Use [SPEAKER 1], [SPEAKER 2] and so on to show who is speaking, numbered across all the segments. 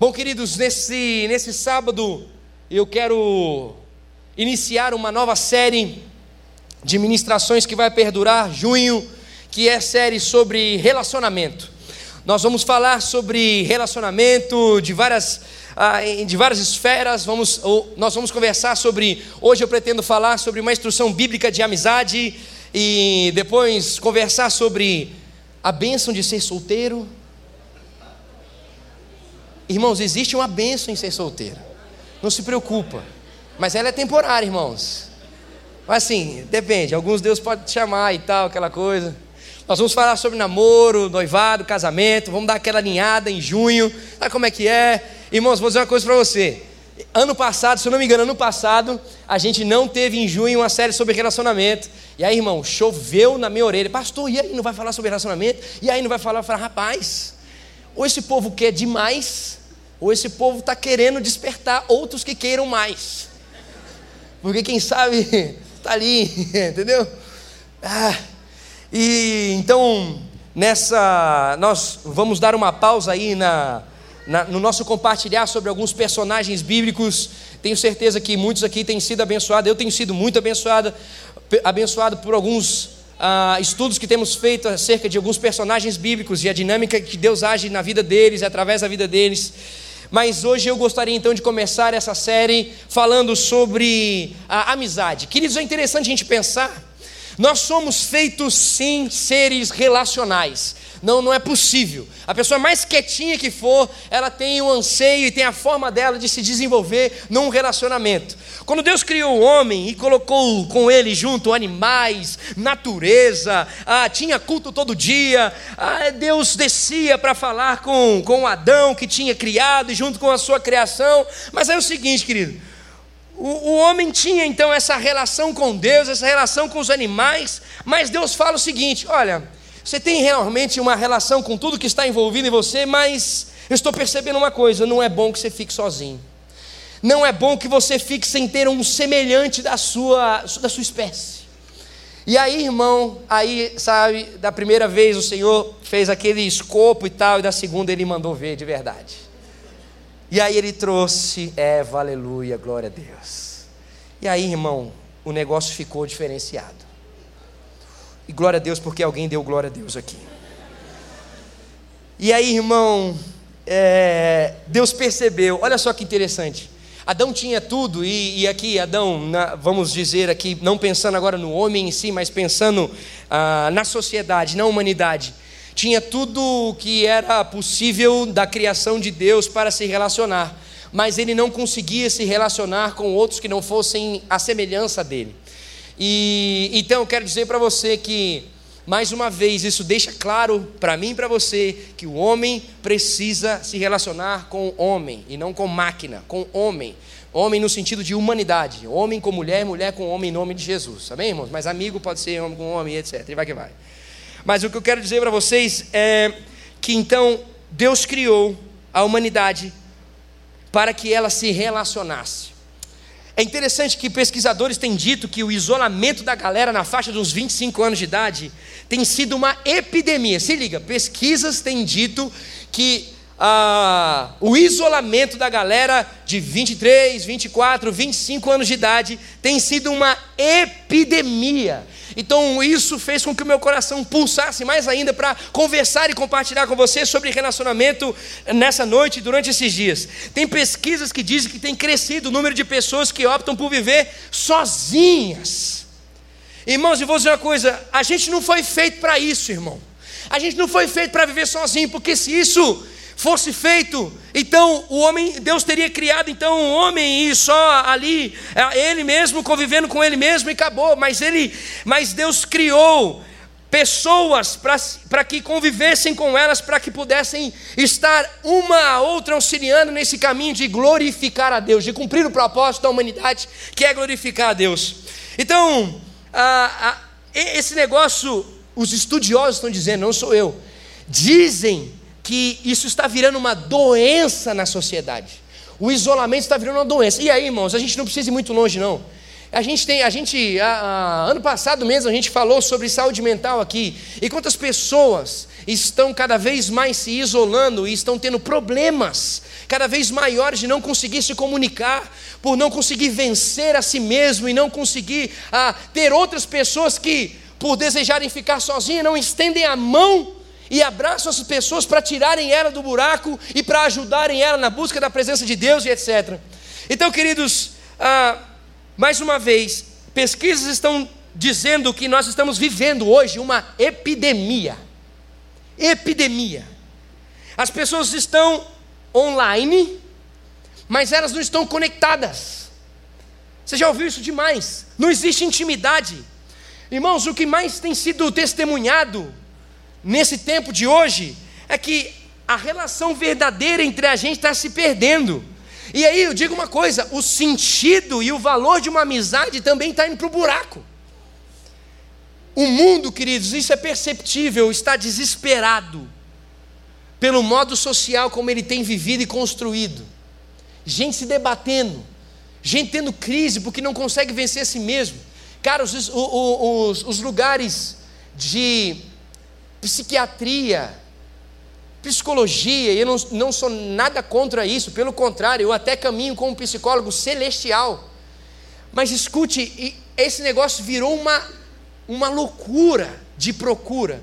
[SPEAKER 1] Bom, queridos, nesse, nesse sábado eu quero iniciar uma nova série de ministrações que vai perdurar junho, que é série sobre relacionamento. Nós vamos falar sobre relacionamento de várias, ah, de várias esferas. Vamos, nós vamos conversar sobre. Hoje eu pretendo falar sobre uma instrução bíblica de amizade e depois conversar sobre a bênção de ser solteiro Irmãos, existe uma benção em ser solteiro. Não se preocupa. Mas ela é temporária, irmãos. Mas assim, depende. Alguns Deus pode te chamar e tal, aquela coisa. Nós vamos falar sobre namoro, noivado, casamento. Vamos dar aquela alinhada em junho. Sabe como é que é? Irmãos, vou dizer uma coisa para você. Ano passado, se eu não me engano, ano passado, a gente não teve em junho uma série sobre relacionamento. E aí, irmão, choveu na minha orelha. Pastor, e aí não vai falar sobre relacionamento? E aí não vai falar? Eu falei, rapaz, ou esse povo quer demais, ou esse povo está querendo despertar outros que queiram mais. Porque quem sabe está ali, entendeu? Ah, e então, nessa. Nós vamos dar uma pausa aí na, na, no nosso compartilhar sobre alguns personagens bíblicos. Tenho certeza que muitos aqui têm sido abençoados. Eu tenho sido muito abençoado, abençoado por alguns ah, estudos que temos feito acerca de alguns personagens bíblicos e a dinâmica que Deus age na vida deles, através da vida deles. Mas hoje eu gostaria então de começar essa série falando sobre a amizade. Queridos, é interessante a gente pensar. Nós somos feitos sim seres relacionais. Não, não é possível. A pessoa mais quietinha que for, ela tem o anseio e tem a forma dela de se desenvolver num relacionamento. Quando Deus criou o homem e colocou com ele junto animais, natureza, ah, tinha culto todo dia, ah, Deus descia para falar com, com Adão que tinha criado e junto com a sua criação. Mas é o seguinte, querido. O homem tinha então essa relação com Deus, essa relação com os animais, mas Deus fala o seguinte: olha, você tem realmente uma relação com tudo que está envolvido em você, mas eu estou percebendo uma coisa: não é bom que você fique sozinho. Não é bom que você fique sem ter um semelhante da sua, da sua espécie. E aí, irmão, aí, sabe, da primeira vez o Senhor fez aquele escopo e tal, e da segunda ele mandou ver de verdade. E aí ele trouxe Eva, aleluia, glória a Deus. E aí, irmão, o negócio ficou diferenciado. E glória a Deus, porque alguém deu glória a Deus aqui. E aí, irmão, é, Deus percebeu, olha só que interessante. Adão tinha tudo, e, e aqui, Adão, na, vamos dizer aqui, não pensando agora no homem em si, mas pensando ah, na sociedade, na humanidade, tinha tudo que era possível da criação de Deus para se relacionar, mas ele não conseguia se relacionar com outros que não fossem a semelhança dele. E então eu quero dizer para você que mais uma vez isso deixa claro para mim e para você que o homem precisa se relacionar com homem e não com máquina, com homem. Homem no sentido de humanidade, homem com mulher, mulher com homem em nome de Jesus. Amém, irmãos? Mas amigo pode ser homem com homem, etc. E vai que vai. Mas o que eu quero dizer para vocês é que então Deus criou a humanidade para que ela se relacionasse. É interessante que pesquisadores têm dito que o isolamento da galera na faixa dos 25 anos de idade tem sido uma epidemia. Se liga, pesquisas têm dito que ah, o isolamento da galera de 23, 24, 25 anos de idade tem sido uma epidemia. Então isso fez com que o meu coração pulsasse mais ainda para conversar e compartilhar com você sobre relacionamento nessa noite, durante esses dias. Tem pesquisas que dizem que tem crescido o número de pessoas que optam por viver sozinhas. Irmãos, eu vou dizer uma coisa: a gente não foi feito para isso, irmão. A gente não foi feito para viver sozinho, porque se isso fosse feito, então o homem, Deus teria criado então um homem e só ali, é, ele mesmo convivendo com ele mesmo e acabou. Mas ele, mas Deus criou pessoas para que convivessem com elas, para que pudessem estar uma a outra auxiliando nesse caminho de glorificar a Deus, de cumprir o propósito da humanidade, que é glorificar a Deus. Então, a, a, esse negócio, os estudiosos estão dizendo, não sou eu, dizem que isso está virando uma doença na sociedade. O isolamento está virando uma doença. E aí, irmãos, a gente não precisa ir muito longe, não. A gente tem, a gente, a, a, ano passado mesmo a gente falou sobre saúde mental aqui. E quantas pessoas estão cada vez mais se isolando e estão tendo problemas cada vez maiores de não conseguir se comunicar, por não conseguir vencer a si mesmo e não conseguir ah, ter outras pessoas que, por desejarem ficar sozinhas, não estendem a mão e abraçam as pessoas para tirarem ela do buraco e para ajudarem ela na busca da presença de Deus e etc. Então, queridos, ah, mais uma vez, pesquisas estão dizendo que nós estamos vivendo hoje uma epidemia. Epidemia. As pessoas estão online, mas elas não estão conectadas. Você já ouviu isso demais? Não existe intimidade. Irmãos, o que mais tem sido testemunhado nesse tempo de hoje é que a relação verdadeira entre a gente está se perdendo. E aí eu digo uma coisa: o sentido e o valor de uma amizade também está indo para o buraco. O mundo, queridos, isso é perceptível, está desesperado pelo modo social como ele tem vivido e construído. Gente se debatendo, gente tendo crise porque não consegue vencer a si mesmo. Cara, os, os, os, os lugares de psiquiatria, psicologia, e eu não, não sou nada contra isso, pelo contrário, eu até caminho como um psicólogo celestial. Mas escute, esse negócio virou uma, uma loucura de procura.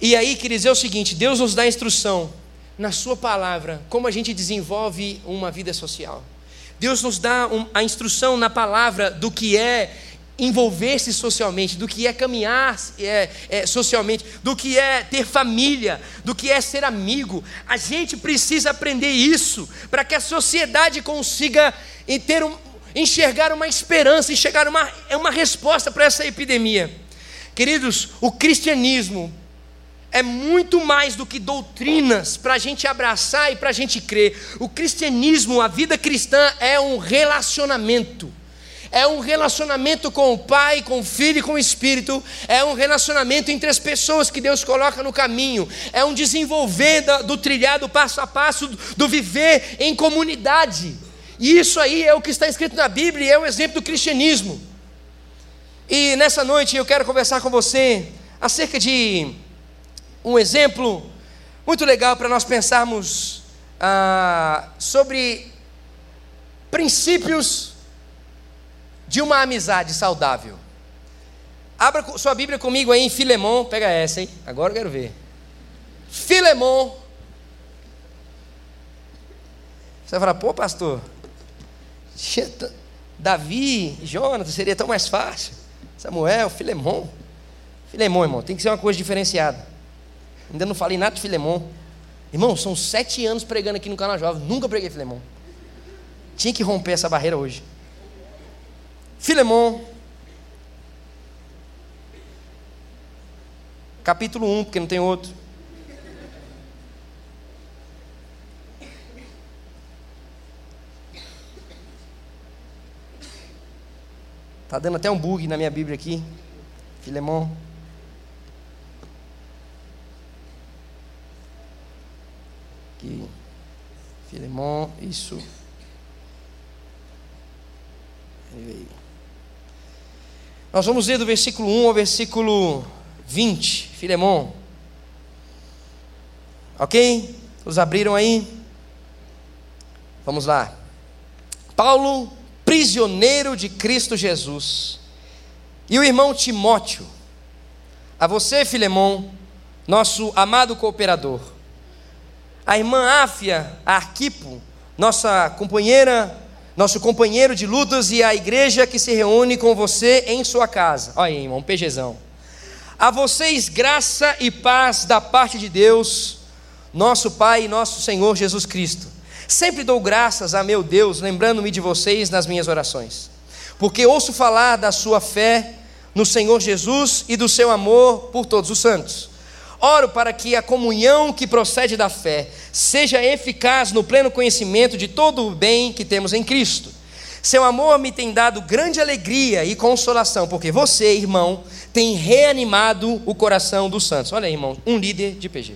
[SPEAKER 1] E aí, queridos, é o seguinte: Deus nos dá instrução na Sua palavra como a gente desenvolve uma vida social. Deus nos dá um, a instrução na palavra do que é envolver-se socialmente, do que é caminhar é, é, socialmente, do que é ter família, do que é ser amigo. A gente precisa aprender isso para que a sociedade consiga ter um, enxergar uma esperança, enxergar uma, uma resposta para essa epidemia. Queridos, o cristianismo é muito mais do que doutrinas para a gente abraçar e para a gente crer. O cristianismo, a vida cristã, é um relacionamento. É um relacionamento com o Pai, com o Filho e com o Espírito. É um relacionamento entre as pessoas que Deus coloca no caminho. É um desenvolver do trilhado passo a passo, do viver em comunidade. E isso aí é o que está escrito na Bíblia e é um exemplo do cristianismo. E nessa noite eu quero conversar com você acerca de um exemplo muito legal para nós pensarmos ah, sobre princípios de uma amizade saudável. Abra sua Bíblia comigo aí em Filemão, pega essa, hein? Agora eu quero ver. Filemão. Você vai falar, pô, pastor, Davi, Jonas, seria tão mais fácil. Samuel, Filemão. Filemão, irmão, tem que ser uma coisa diferenciada. Ainda não falei nada de Filemão. Irmão, são sete anos pregando aqui no canal Jovem. Nunca preguei Filemão. Tinha que romper essa barreira hoje. Filemão. Capítulo 1, porque não tem outro. Tá dando até um bug na minha Bíblia aqui. Filemão. aqui. Filemon, isso. Nós vamos ler do versículo 1 ao versículo 20, Filemon. Ok? Os abriram aí? Vamos lá. Paulo, prisioneiro de Cristo Jesus, e o irmão Timóteo, a você, Filemon, nosso amado cooperador a irmã Áfia Arquipo, nossa companheira, nosso companheiro de lutas e a igreja que se reúne com você em sua casa. Olha aí, irmão, um PGzão. A vocês graça e paz da parte de Deus, nosso Pai e nosso Senhor Jesus Cristo. Sempre dou graças a meu Deus, lembrando-me de vocês nas minhas orações, porque ouço falar da sua fé no Senhor Jesus e do seu amor por todos os santos Oro para que a comunhão que procede da fé seja eficaz no pleno conhecimento de todo o bem que temos em Cristo. Seu amor me tem dado grande alegria e consolação, porque você, irmão, tem reanimado o coração dos santos. Olha aí, irmão, um líder de PG.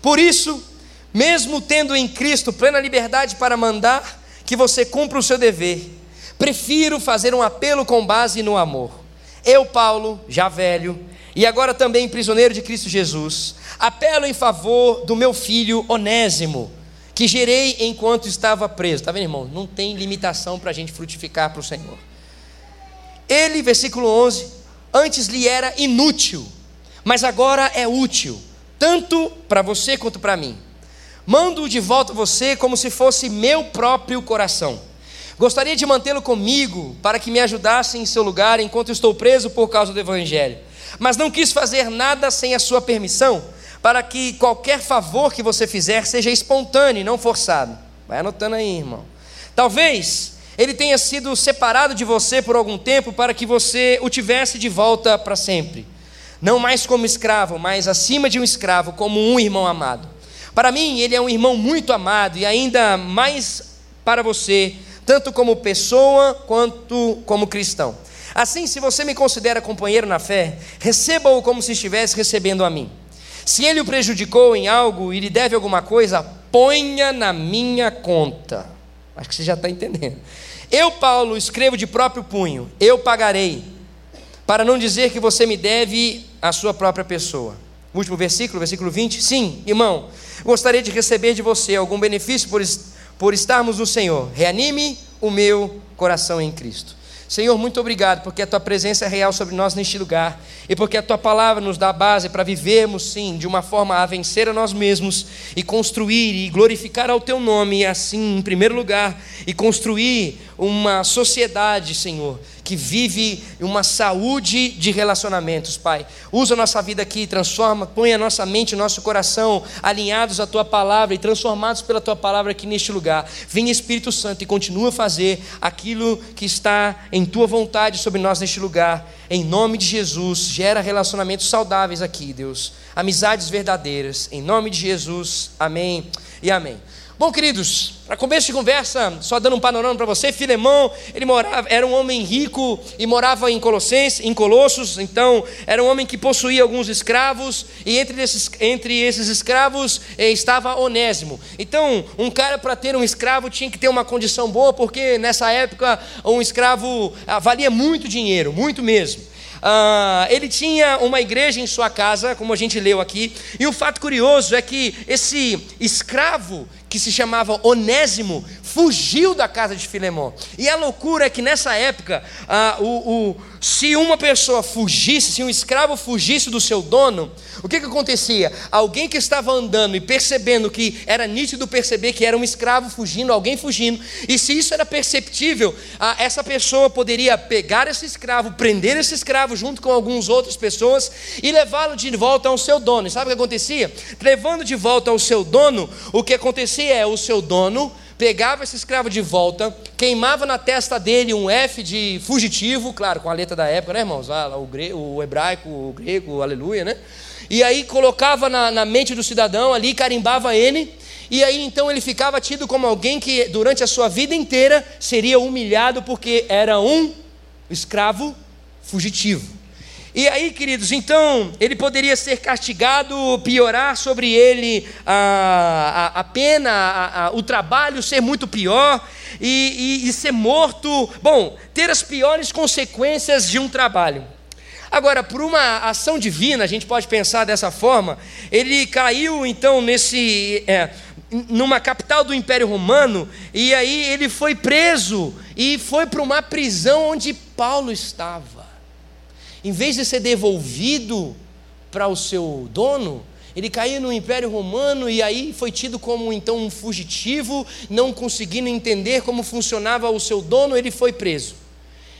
[SPEAKER 1] Por isso, mesmo tendo em Cristo plena liberdade para mandar que você cumpra o seu dever, prefiro fazer um apelo com base no amor eu, Paulo, já velho, e agora também prisioneiro de Cristo Jesus, apelo em favor do meu filho Onésimo, que gerei enquanto estava preso. Está vendo, irmão? Não tem limitação para a gente frutificar para o Senhor. Ele, versículo 11, antes lhe era inútil, mas agora é útil, tanto para você quanto para mim. Mando de volta você como se fosse meu próprio coração. Gostaria de mantê-lo comigo para que me ajudasse em seu lugar enquanto estou preso por causa do Evangelho. Mas não quis fazer nada sem a sua permissão, para que qualquer favor que você fizer seja espontâneo e não forçado. Vai anotando aí, irmão. Talvez ele tenha sido separado de você por algum tempo para que você o tivesse de volta para sempre. Não mais como escravo, mas acima de um escravo, como um irmão amado. Para mim, ele é um irmão muito amado e ainda mais para você, tanto como pessoa quanto como cristão. Assim, se você me considera companheiro na fé, receba-o como se estivesse recebendo a mim. Se ele o prejudicou em algo e lhe deve alguma coisa, ponha na minha conta. Acho que você já está entendendo. Eu, Paulo, escrevo de próprio punho, eu pagarei, para não dizer que você me deve a sua própria pessoa. Último versículo, versículo 20. Sim, irmão, gostaria de receber de você algum benefício por, por estarmos no Senhor. Reanime o meu coração em Cristo. Senhor, muito obrigado, porque a tua presença é real sobre nós neste lugar e porque a tua palavra nos dá a base para vivermos, sim, de uma forma a vencer a nós mesmos e construir e glorificar ao teu nome, assim, em primeiro lugar, e construir uma sociedade, Senhor, que vive uma saúde de relacionamentos, Pai. Usa a nossa vida aqui, transforma, põe a nossa mente e nosso coração alinhados à tua palavra e transformados pela tua palavra aqui neste lugar. Vem Espírito Santo e continua a fazer aquilo que está em tua vontade sobre nós neste lugar. Em nome de Jesus, gera relacionamentos saudáveis aqui, Deus. Amizades verdadeiras. Em nome de Jesus. Amém e amém. Bom, queridos, para começo de conversa, só dando um panorama para você, Filemão, ele morava, era um homem rico e morava em Colossenses, em Colossos, então era um homem que possuía alguns escravos, e entre esses, entre esses escravos eh, estava Onésimo. Então, um cara para ter um escravo tinha que ter uma condição boa, porque nessa época um escravo ah, valia muito dinheiro, muito mesmo. Ah, ele tinha uma igreja em sua casa, como a gente leu aqui, e o fato curioso é que esse escravo que se chamava Onésimo, fugiu da casa de Filemão. E a loucura é que nessa época, ah, o, o, se uma pessoa fugisse, se um escravo fugisse do seu dono, o que, que acontecia? Alguém que estava andando e percebendo que era nítido perceber que era um escravo fugindo, alguém fugindo, e se isso era perceptível, ah, essa pessoa poderia pegar esse escravo, prender esse escravo junto com algumas outras pessoas e levá-lo de volta ao seu dono. E sabe o que acontecia? Levando de volta ao seu dono, o que acontecia é o seu dono pegava esse escravo de volta, queimava na testa dele um F de fugitivo, claro, com a letra da época, né, irmãos? Ah, o, o hebraico, o grego, aleluia, né? E aí colocava na, na mente do cidadão ali, carimbava ele, e aí então ele ficava tido como alguém que durante a sua vida inteira seria humilhado porque era um escravo fugitivo. E aí, queridos, então ele poderia ser castigado, piorar sobre ele a, a, a pena, a, o trabalho ser muito pior e, e, e ser morto. Bom, ter as piores consequências de um trabalho. Agora, por uma ação divina, a gente pode pensar dessa forma, ele caiu então nesse. É, numa capital do Império Romano, e aí ele foi preso e foi para uma prisão onde Paulo estava em vez de ser devolvido para o seu dono, ele caiu no Império Romano e aí foi tido como então um fugitivo, não conseguindo entender como funcionava o seu dono, ele foi preso.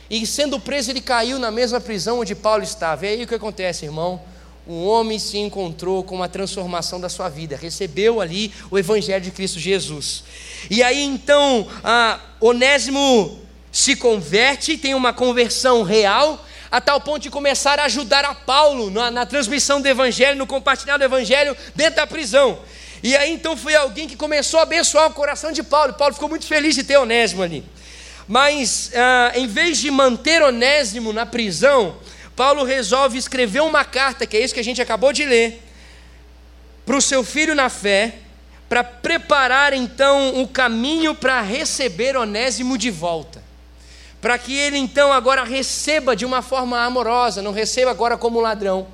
[SPEAKER 1] E sendo preso, ele caiu na mesma prisão onde Paulo estava. E aí o que acontece, irmão? Um homem se encontrou com a transformação da sua vida, recebeu ali o Evangelho de Cristo Jesus. E aí então, Onésimo se converte, tem uma conversão real, a tal ponto de começar a ajudar a Paulo na, na transmissão do Evangelho, no compartilhar do Evangelho dentro da prisão. E aí então foi alguém que começou a abençoar o coração de Paulo. Paulo ficou muito feliz de ter Onésimo ali. Mas ah, em vez de manter Onésimo na prisão, Paulo resolve escrever uma carta, que é isso que a gente acabou de ler, para o seu filho na fé, para preparar então o caminho para receber Onésimo de volta para que ele então agora receba de uma forma amorosa, não receba agora como ladrão,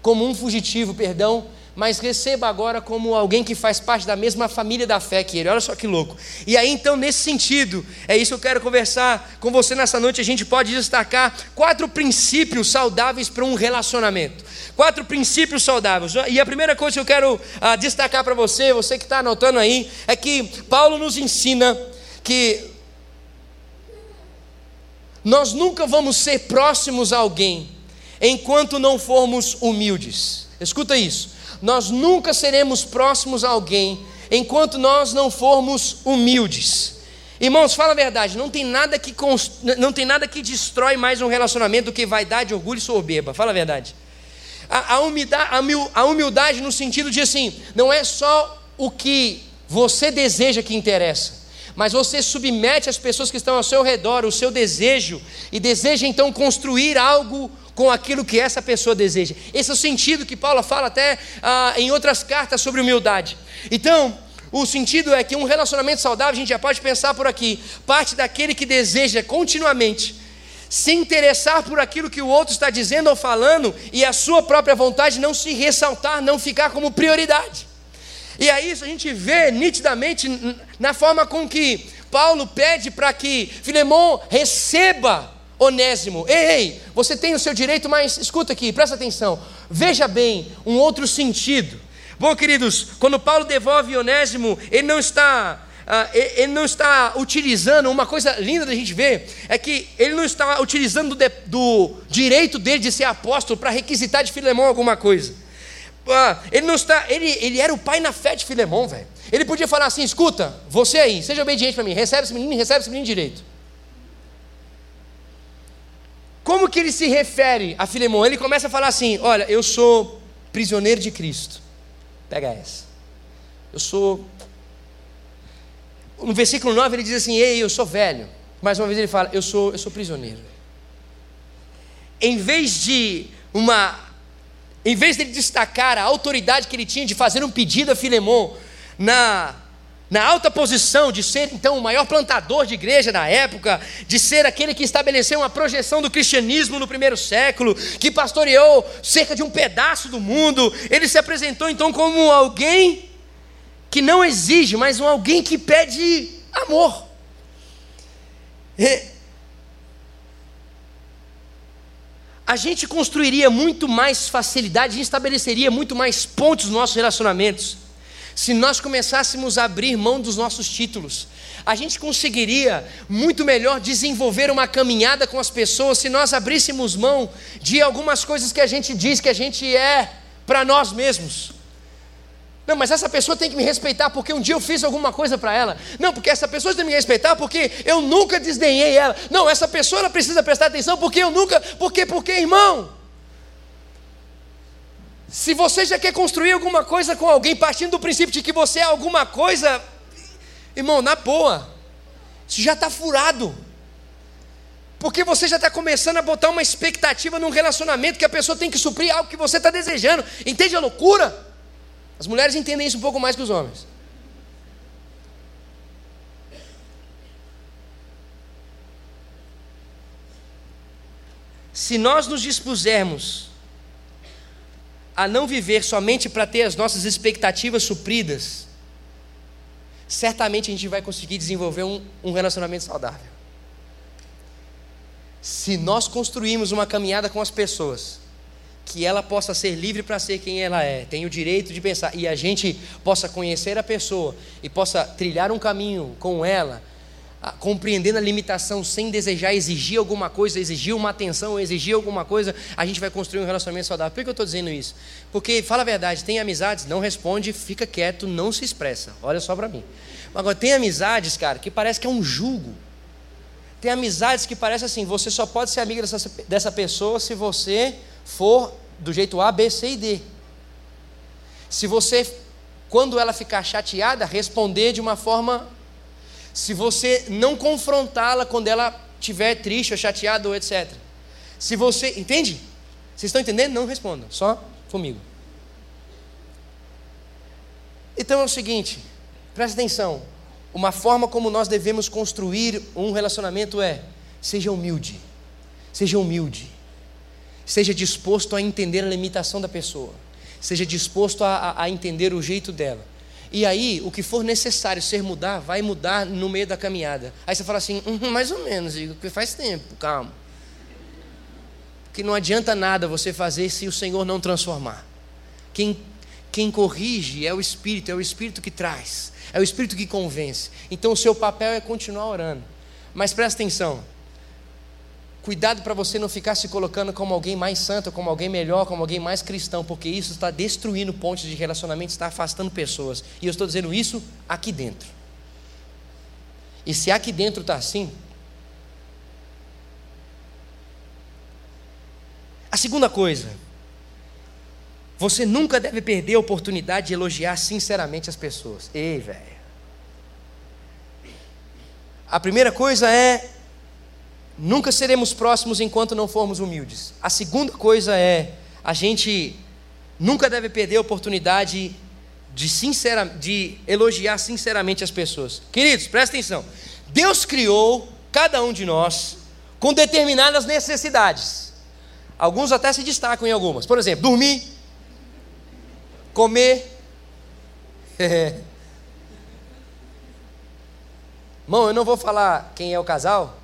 [SPEAKER 1] como um fugitivo, perdão, mas receba agora como alguém que faz parte da mesma família da fé que ele. Olha só que louco. E aí, então, nesse sentido, é isso que eu quero conversar com você nessa noite. A gente pode destacar quatro princípios saudáveis para um relacionamento. Quatro princípios saudáveis. E a primeira coisa que eu quero ah, destacar para você, você que está anotando aí, é que Paulo nos ensina que nós nunca vamos ser próximos a alguém enquanto não formos humildes. Escuta isso nós nunca seremos próximos a alguém enquanto nós não formos humildes. Irmãos, fala a verdade, não tem nada que, const... não tem nada que destrói mais um relacionamento do que vaidade, orgulho e soberba. Fala a verdade. A, a, humildade, a humildade no sentido de assim, não é só o que você deseja que interessa, mas você submete as pessoas que estão ao seu redor o seu desejo e deseja então construir algo com aquilo que essa pessoa deseja. Esse é o sentido que Paulo fala até ah, em outras cartas sobre humildade. Então, o sentido é que um relacionamento saudável, a gente já pode pensar por aqui, parte daquele que deseja continuamente se interessar por aquilo que o outro está dizendo ou falando e a sua própria vontade não se ressaltar, não ficar como prioridade. E aí isso a gente vê nitidamente na forma com que Paulo pede para que Filemão receba Onésimo, ei, ei, você tem o seu direito, mas escuta aqui, presta atenção, veja bem um outro sentido. Bom, queridos, quando Paulo devolve Onésimo, ele não está uh, ele não está utilizando, uma coisa linda da gente ver, é que ele não está utilizando do, do direito dele de ser apóstolo para requisitar de Filemão alguma coisa. Uh, ele não está, ele, ele era o pai na fé de Filemão, velho. Ele podia falar assim: escuta, você aí, seja obediente para mim, recebe esse menino, recebe esse menino direito. Como que ele se refere a Filemão? Ele começa a falar assim: Olha, eu sou prisioneiro de Cristo. Pega essa. Eu sou. No versículo 9 ele diz assim: Ei, eu sou velho. Mais uma vez ele fala: Eu sou, eu sou prisioneiro. Em vez de uma. Em vez de destacar a autoridade que ele tinha de fazer um pedido a Filemão na na alta posição de ser então o maior plantador de igreja da época, de ser aquele que estabeleceu uma projeção do cristianismo no primeiro século, que pastoreou cerca de um pedaço do mundo, ele se apresentou então como alguém que não exige, mas um alguém que pede amor. A gente construiria muito mais facilidade, a gente estabeleceria muito mais pontos nos nossos relacionamentos se nós começássemos a abrir mão dos nossos títulos. A gente conseguiria muito melhor desenvolver uma caminhada com as pessoas se nós abríssemos mão de algumas coisas que a gente diz que a gente é para nós mesmos. Não, mas essa pessoa tem que me respeitar porque um dia eu fiz alguma coisa para ela. Não, porque essa pessoa tem que me respeitar porque eu nunca desdenhei ela. Não, essa pessoa ela precisa prestar atenção porque eu nunca. Porque, porque, irmão. Se você já quer construir alguma coisa com alguém, partindo do princípio de que você é alguma coisa, irmão, na boa, isso já está furado. Porque você já está começando a botar uma expectativa num relacionamento que a pessoa tem que suprir algo que você está desejando. Entende a loucura? As mulheres entendem isso um pouco mais que os homens. Se nós nos dispusermos a não viver somente para ter as nossas expectativas supridas, certamente a gente vai conseguir desenvolver um, um relacionamento saudável. Se nós construirmos uma caminhada com as pessoas, que ela possa ser livre para ser quem ela é, tem o direito de pensar, e a gente possa conhecer a pessoa e possa trilhar um caminho com ela, compreendendo a limitação sem desejar exigir alguma coisa, exigir uma atenção, exigir alguma coisa, a gente vai construir um relacionamento saudável. Por que eu estou dizendo isso? Porque, fala a verdade, tem amizades, não responde, fica quieto, não se expressa. Olha só para mim. Agora, tem amizades, cara, que parece que é um julgo. Tem amizades que parece assim, você só pode ser amiga dessa, dessa pessoa se você for do jeito A, B, C e D. Se você, quando ela ficar chateada, responder de uma forma se você não confrontá-la quando ela estiver triste ou chateada ou etc. Se você. Entende? Vocês estão entendendo? Não respondam, só comigo. Então é o seguinte, presta atenção. Uma forma como nós devemos construir um relacionamento é Seja humilde. Seja humilde. Seja disposto a entender a limitação da pessoa. Seja disposto a, a, a entender o jeito dela. E aí, o que for necessário ser mudar, vai mudar no meio da caminhada. Aí você fala assim, hum, mais ou menos, porque faz tempo, calma. Porque não adianta nada você fazer se o Senhor não transformar. Quem, quem corrige é o Espírito, é o Espírito que traz, é o Espírito que convence. Então o seu papel é continuar orando. Mas presta atenção, Cuidado para você não ficar se colocando como alguém mais santo, como alguém melhor, como alguém mais cristão, porque isso está destruindo pontos de relacionamento, está afastando pessoas. E eu estou dizendo isso aqui dentro. E se aqui dentro está assim. A segunda coisa, você nunca deve perder a oportunidade de elogiar sinceramente as pessoas. Ei, velho. A primeira coisa é Nunca seremos próximos enquanto não formos humildes. A segunda coisa é, a gente nunca deve perder a oportunidade de, sincera, de elogiar sinceramente as pessoas. Queridos, presta atenção. Deus criou cada um de nós com determinadas necessidades. Alguns até se destacam em algumas. Por exemplo, dormir, comer. Irmão, eu não vou falar quem é o casal,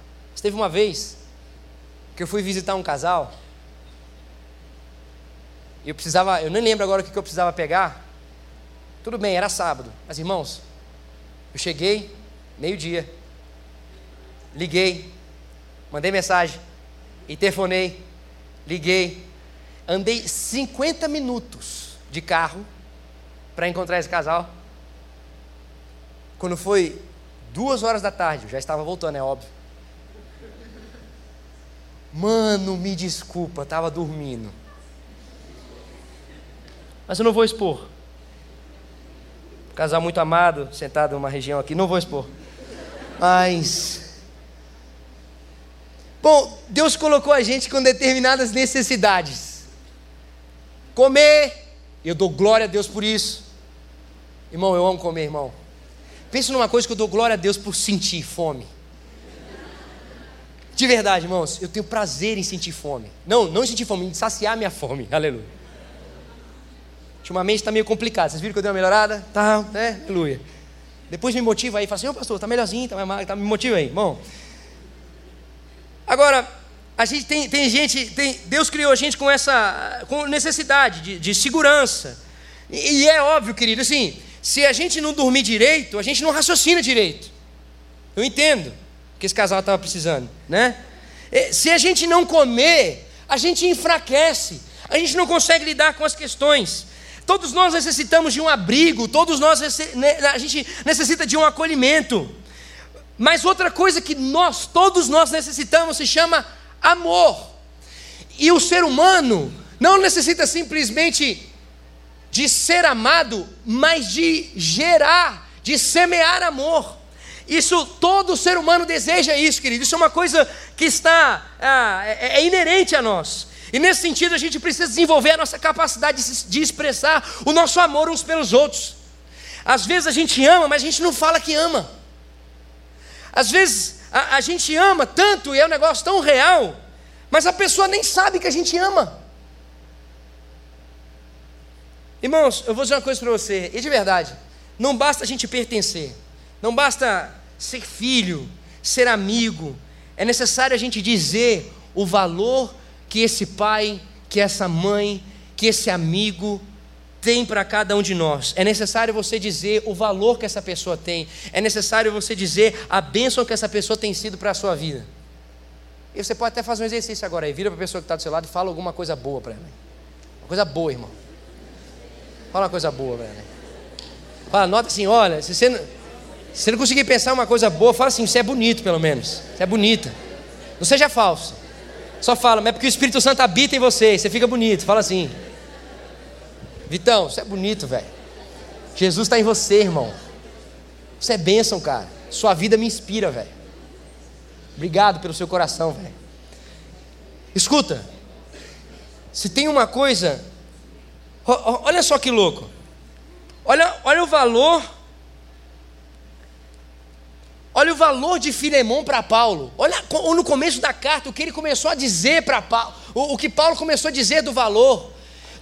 [SPEAKER 1] Teve uma vez que eu fui visitar um casal. E eu precisava, eu nem lembro agora o que eu precisava pegar. Tudo bem, era sábado, mas irmãos, eu cheguei meio-dia, liguei, mandei mensagem, interfonei, liguei, andei 50 minutos de carro para encontrar esse casal. Quando foi duas horas da tarde, eu já estava voltando, é óbvio. Mano, me desculpa, estava dormindo. Mas eu não vou expor. Casal muito amado, sentado numa região aqui, não vou expor. Mas. Bom, Deus colocou a gente com determinadas necessidades. Comer, eu dou glória a Deus por isso. Irmão, eu amo comer, irmão. Pensa numa coisa que eu dou glória a Deus por sentir fome. De verdade, irmãos, eu tenho prazer em sentir fome. Não, não em sentir fome, em saciar minha fome. Aleluia. Ultimamente está meio complicado. Vocês viram que eu dei uma melhorada? Tá, né? Aleluia. Depois me motiva aí, fala assim, ô pastor, tá melhorzinho, tá mais tá, me motiva aí, irmão. Agora, a gente tem, tem gente, tem, Deus criou a gente com essa com necessidade de, de segurança. E, e é óbvio, querido, assim, se a gente não dormir direito, a gente não raciocina direito. Eu entendo que esse casal estava precisando, né? Se a gente não comer, a gente enfraquece, a gente não consegue lidar com as questões. Todos nós necessitamos de um abrigo, todos nós a gente necessita de um acolhimento. Mas outra coisa que nós, todos nós necessitamos se chama amor. E o ser humano não necessita simplesmente de ser amado, mas de gerar, de semear amor. Isso, todo ser humano deseja isso, querido. Isso é uma coisa que está, ah, é, é, inerente a nós. E nesse sentido, a gente precisa desenvolver a nossa capacidade de, de expressar o nosso amor uns pelos outros. Às vezes a gente ama, mas a gente não fala que ama. Às vezes a, a gente ama tanto e é um negócio tão real, mas a pessoa nem sabe que a gente ama. Irmãos, eu vou dizer uma coisa para você, e de verdade, não basta a gente pertencer. Não basta ser filho, ser amigo, é necessário a gente dizer o valor que esse pai, que essa mãe, que esse amigo tem para cada um de nós. É necessário você dizer o valor que essa pessoa tem. É necessário você dizer a bênção que essa pessoa tem sido para a sua vida. E você pode até fazer um exercício agora aí. Vira para a pessoa que está do seu lado e fala alguma coisa boa para ela. Uma coisa boa, irmão. Fala uma coisa boa para ela. Fala, nota assim, olha, se você se você não conseguir pensar uma coisa boa, fala assim: você é bonito, pelo menos. Você é bonita. Não seja falso. Só fala, mas é porque o Espírito Santo habita em você. Você fica bonito. Fala assim: Vitão, você é bonito, velho. Jesus está em você, irmão. Você é bênção, cara. Sua vida me inspira, velho. Obrigado pelo seu coração, velho. Escuta. Se tem uma coisa. Olha só que louco. Olha, olha o valor Olha o valor de Filemão para Paulo. Olha no começo da carta o que ele começou a dizer para Paulo, o, o que Paulo começou a dizer do valor,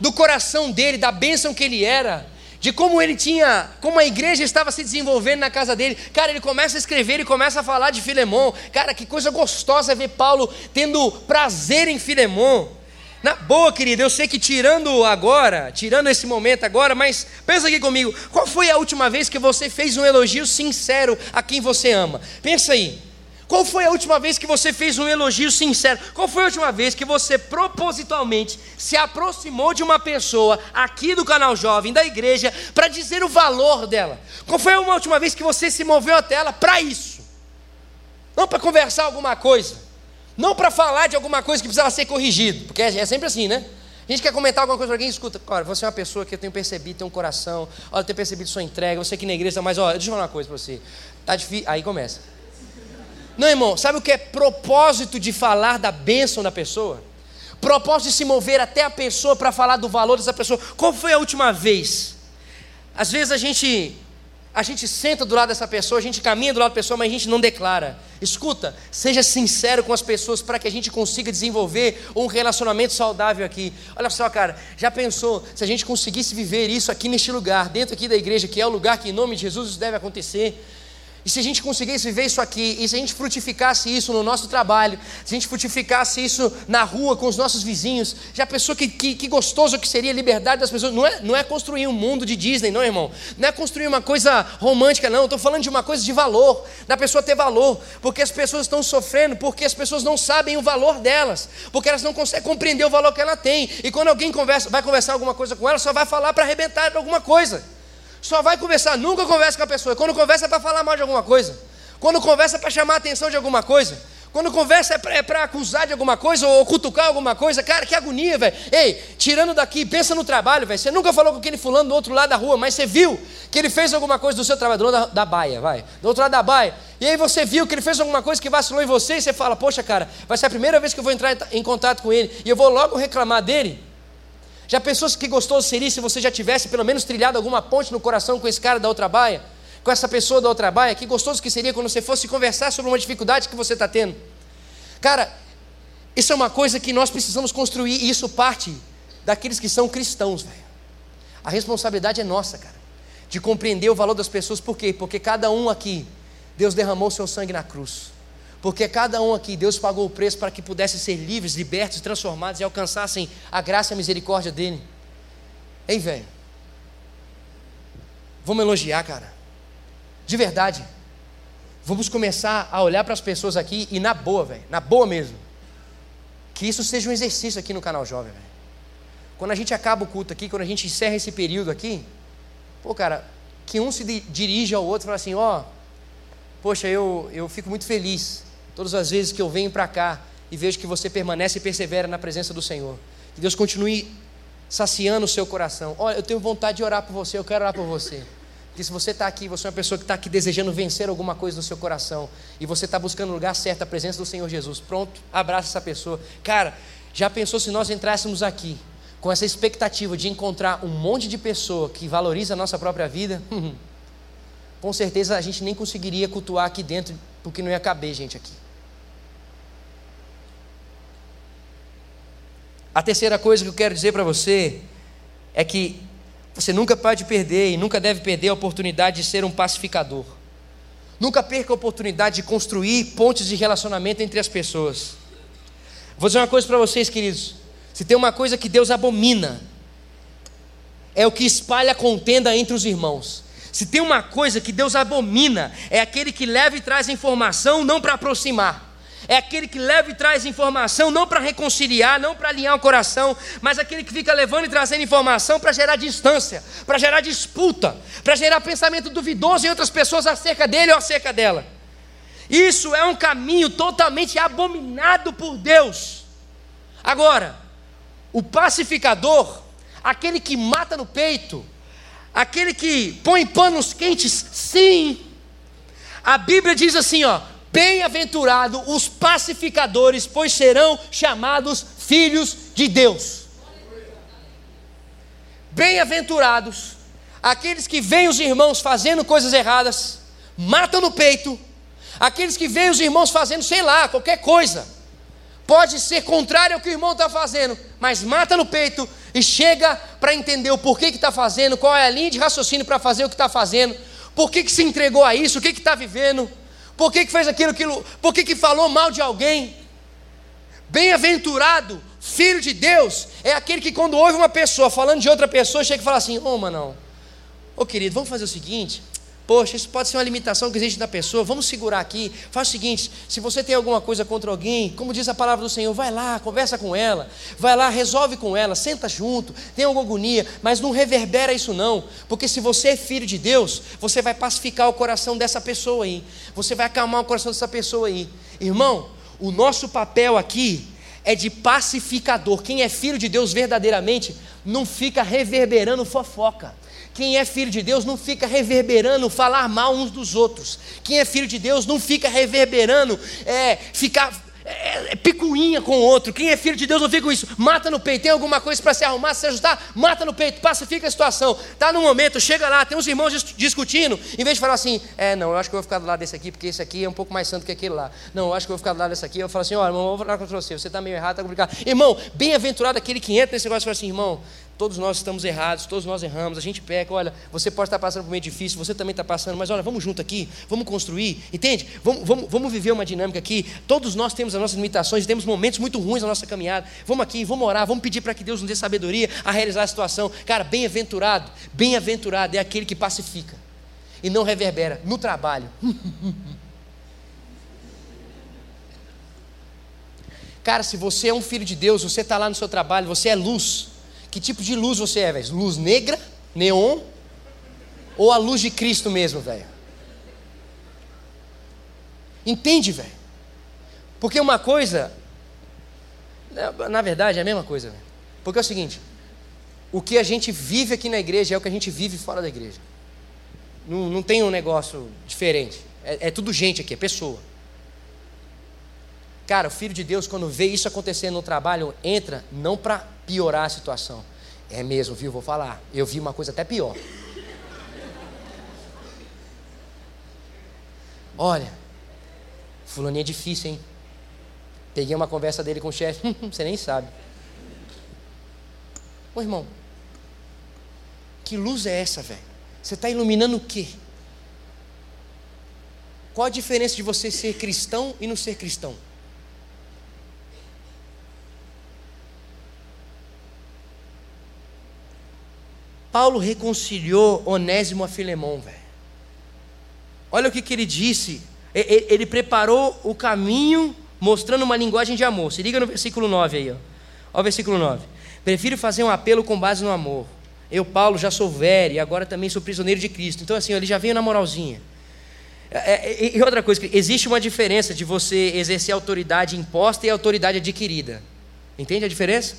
[SPEAKER 1] do coração dele, da bênção que ele era, de como ele tinha, como a igreja estava se desenvolvendo na casa dele. Cara, ele começa a escrever e começa a falar de Filemão. Cara, que coisa gostosa ver Paulo tendo prazer em Filemão. Na boa, querido, eu sei que tirando agora, tirando esse momento agora, mas pensa aqui comigo, qual foi a última vez que você fez um elogio sincero a quem você ama? Pensa aí. Qual foi a última vez que você fez um elogio sincero? Qual foi a última vez que você propositalmente se aproximou de uma pessoa aqui do canal Jovem, da igreja, para dizer o valor dela? Qual foi a última vez que você se moveu até ela para isso? Não para conversar alguma coisa. Não para falar de alguma coisa que precisava ser corrigido, porque é, é sempre assim, né? A gente quer comentar alguma coisa para alguém, escuta, cara, você é uma pessoa que eu tenho percebido, tem um coração, olha, eu tenho percebido sua entrega, você aqui na igreja, mas olha, deixa eu falar uma coisa para você. Tá difícil. Aí começa. Não, irmão, sabe o que é propósito de falar da bênção da pessoa? Propósito de se mover até a pessoa para falar do valor dessa pessoa. Qual foi a última vez? Às vezes a gente a gente senta do lado dessa pessoa, a gente caminha do lado da pessoa, mas a gente não declara. Escuta, seja sincero com as pessoas para que a gente consiga desenvolver um relacionamento saudável aqui. Olha só, cara, já pensou se a gente conseguisse viver isso aqui neste lugar, dentro aqui da igreja, que é o lugar que em nome de Jesus isso deve acontecer? E se a gente conseguisse viver isso aqui, e se a gente frutificasse isso no nosso trabalho, se a gente frutificasse isso na rua com os nossos vizinhos, já pensou que, que, que, gostoso que seria a liberdade das pessoas? Não é, não é construir um mundo de Disney, não, irmão. Não é construir uma coisa romântica, não. Estou falando de uma coisa de valor, da pessoa ter valor, porque as pessoas estão sofrendo, porque as pessoas não sabem o valor delas, porque elas não conseguem compreender o valor que ela tem. E quando alguém conversa, vai conversar alguma coisa com ela, só vai falar para arrebentar alguma coisa. Só vai conversar, nunca conversa com a pessoa. Quando conversa é para falar mal de alguma coisa. Quando conversa é para chamar a atenção de alguma coisa. Quando conversa é para é acusar de alguma coisa ou cutucar alguma coisa. Cara, que agonia, velho. Ei, tirando daqui, pensa no trabalho, velho. Você nunca falou com aquele fulano do outro lado da rua, mas você viu que ele fez alguma coisa do seu trabalho, do outro da, da baia, vai. Do outro lado da baia. E aí você viu que ele fez alguma coisa que vacilou em você e você fala, poxa, cara, vai ser a primeira vez que eu vou entrar em contato com ele e eu vou logo reclamar dele. Já pensou que gostoso seria se você já tivesse pelo menos trilhado alguma ponte no coração com esse cara da outra baia? Com essa pessoa da outra baia? Que gostoso que seria quando você fosse conversar sobre uma dificuldade que você está tendo. Cara, isso é uma coisa que nós precisamos construir e isso parte daqueles que são cristãos, velho. A responsabilidade é nossa, cara, de compreender o valor das pessoas. Por quê? Porque cada um aqui, Deus derramou seu sangue na cruz. Porque cada um aqui, Deus pagou o preço para que pudessem ser livres, libertos, transformados e alcançassem a graça e a misericórdia dele. Ei, velho. Vamos elogiar, cara. De verdade. Vamos começar a olhar para as pessoas aqui e na boa, velho. Na boa mesmo. Que isso seja um exercício aqui no canal Jovem, velho. Quando a gente acaba o culto aqui, quando a gente encerra esse período aqui, pô, cara, que um se dirige ao outro e fala assim: ó, oh, poxa, eu, eu fico muito feliz Todas as vezes que eu venho para cá e vejo que você permanece e persevera na presença do Senhor. Que Deus continue saciando o seu coração. Olha, eu tenho vontade de orar por você, eu quero orar por você. Porque se você está aqui, você é uma pessoa que está aqui desejando vencer alguma coisa no seu coração, e você está buscando o lugar certo, a presença do Senhor Jesus, pronto, abraça essa pessoa. Cara, já pensou se nós entrássemos aqui com essa expectativa de encontrar um monte de pessoa que valoriza a nossa própria vida? com certeza a gente nem conseguiria cultuar aqui dentro, porque não ia caber gente aqui. A terceira coisa que eu quero dizer para você é que você nunca pode perder e nunca deve perder a oportunidade de ser um pacificador. Nunca perca a oportunidade de construir pontes de relacionamento entre as pessoas. Vou dizer uma coisa para vocês, queridos. Se tem uma coisa que Deus abomina, é o que espalha contenda entre os irmãos. Se tem uma coisa que Deus abomina, é aquele que leva e traz informação não para aproximar é aquele que leva e traz informação não para reconciliar, não para alinhar o coração, mas aquele que fica levando e trazendo informação para gerar distância, para gerar disputa, para gerar pensamento duvidoso em outras pessoas acerca dele ou acerca dela. Isso é um caminho totalmente abominado por Deus. Agora, o pacificador, aquele que mata no peito, aquele que põe panos quentes, sim. A Bíblia diz assim, ó: Bem-aventurados os pacificadores, pois serão chamados filhos de Deus. Bem-aventurados aqueles que veem os irmãos fazendo coisas erradas, matam no peito, Aqueles que veem os irmãos fazendo, sei lá, qualquer coisa. Pode ser contrário ao que o irmão está fazendo, mas mata no peito e chega para entender o porquê que está fazendo, qual é a linha de raciocínio para fazer o que está fazendo, por que, que se entregou a isso, o que está vivendo, por que, que fez aquilo, aquilo, por que, que falou mal de alguém. Bem-aventurado, filho de Deus, é aquele que quando ouve uma pessoa falando de outra pessoa, chega e fala assim: Ô oh, mano, ô querido, vamos fazer o seguinte, Poxa, isso pode ser uma limitação que existe na pessoa. Vamos segurar aqui. Faz o seguinte: se você tem alguma coisa contra alguém, como diz a palavra do Senhor, vai lá, conversa com ela, vai lá, resolve com ela, senta junto, tem alguma agonia, mas não reverbera isso não, porque se você é filho de Deus, você vai pacificar o coração dessa pessoa aí, você vai acalmar o coração dessa pessoa aí. Irmão, o nosso papel aqui é de pacificador. Quem é filho de Deus verdadeiramente não fica reverberando fofoca. Quem é filho de Deus não fica reverberando falar mal uns dos outros. Quem é filho de Deus não fica reverberando é, ficar é, é, picuinha com o outro. Quem é filho de Deus não fica com isso. Mata no peito. Tem alguma coisa para se arrumar, se ajustar? Mata no peito. Pacifica a situação. Está no momento, chega lá, tem uns irmãos discutindo. Em vez de falar assim, é, não, eu acho que eu vou ficar do lado desse aqui, porque esse aqui é um pouco mais santo que aquele lá. Não, eu acho que eu vou ficar do lado desse aqui. Eu falo assim, olha, irmão, eu vou falar contra você. Você está meio errado, está complicado. Irmão, bem-aventurado aquele que entra nesse negócio e fala assim, irmão, Todos nós estamos errados, todos nós erramos, a gente peca. Olha, você pode estar passando por um meio difícil, você também está passando, mas olha, vamos junto aqui, vamos construir, entende? Vamos, vamos, vamos viver uma dinâmica aqui. Todos nós temos as nossas limitações, temos momentos muito ruins na nossa caminhada. Vamos aqui, vamos orar, vamos pedir para que Deus nos dê sabedoria a realizar a situação. Cara, bem-aventurado, bem-aventurado é aquele que pacifica e não reverbera no trabalho. Cara, se você é um filho de Deus, você está lá no seu trabalho, você é luz. Que tipo de luz você é, velho? Luz negra? Neon? Ou a luz de Cristo mesmo, velho? Entende, velho? Porque uma coisa, na verdade, é a mesma coisa, velho. Porque é o seguinte: o que a gente vive aqui na igreja é o que a gente vive fora da igreja. Não, não tem um negócio diferente. É, é tudo gente aqui, é pessoa. Cara, o filho de Deus, quando vê isso acontecendo no trabalho, entra não para piorar a situação. É mesmo, viu? Vou falar. Eu vi uma coisa até pior. Olha, fulaninho é difícil, hein? Peguei uma conversa dele com o chefe, você nem sabe. Ô irmão, que luz é essa, velho? Você está iluminando o quê? Qual a diferença de você ser cristão e não ser cristão? Paulo reconciliou Onésimo a Filemão, velho. Olha o que, que ele disse. Ele, preparou o caminho mostrando uma linguagem de amor. Se liga no versículo 9 aí, ó. Olha o versículo 9. Prefiro fazer um apelo com base no amor. Eu, Paulo, já sou velho e agora também sou prisioneiro de Cristo. Então, assim, ele já veio na moralzinha. É, é, e outra coisa, existe uma diferença de você exercer autoridade imposta e autoridade adquirida. Entende a diferença?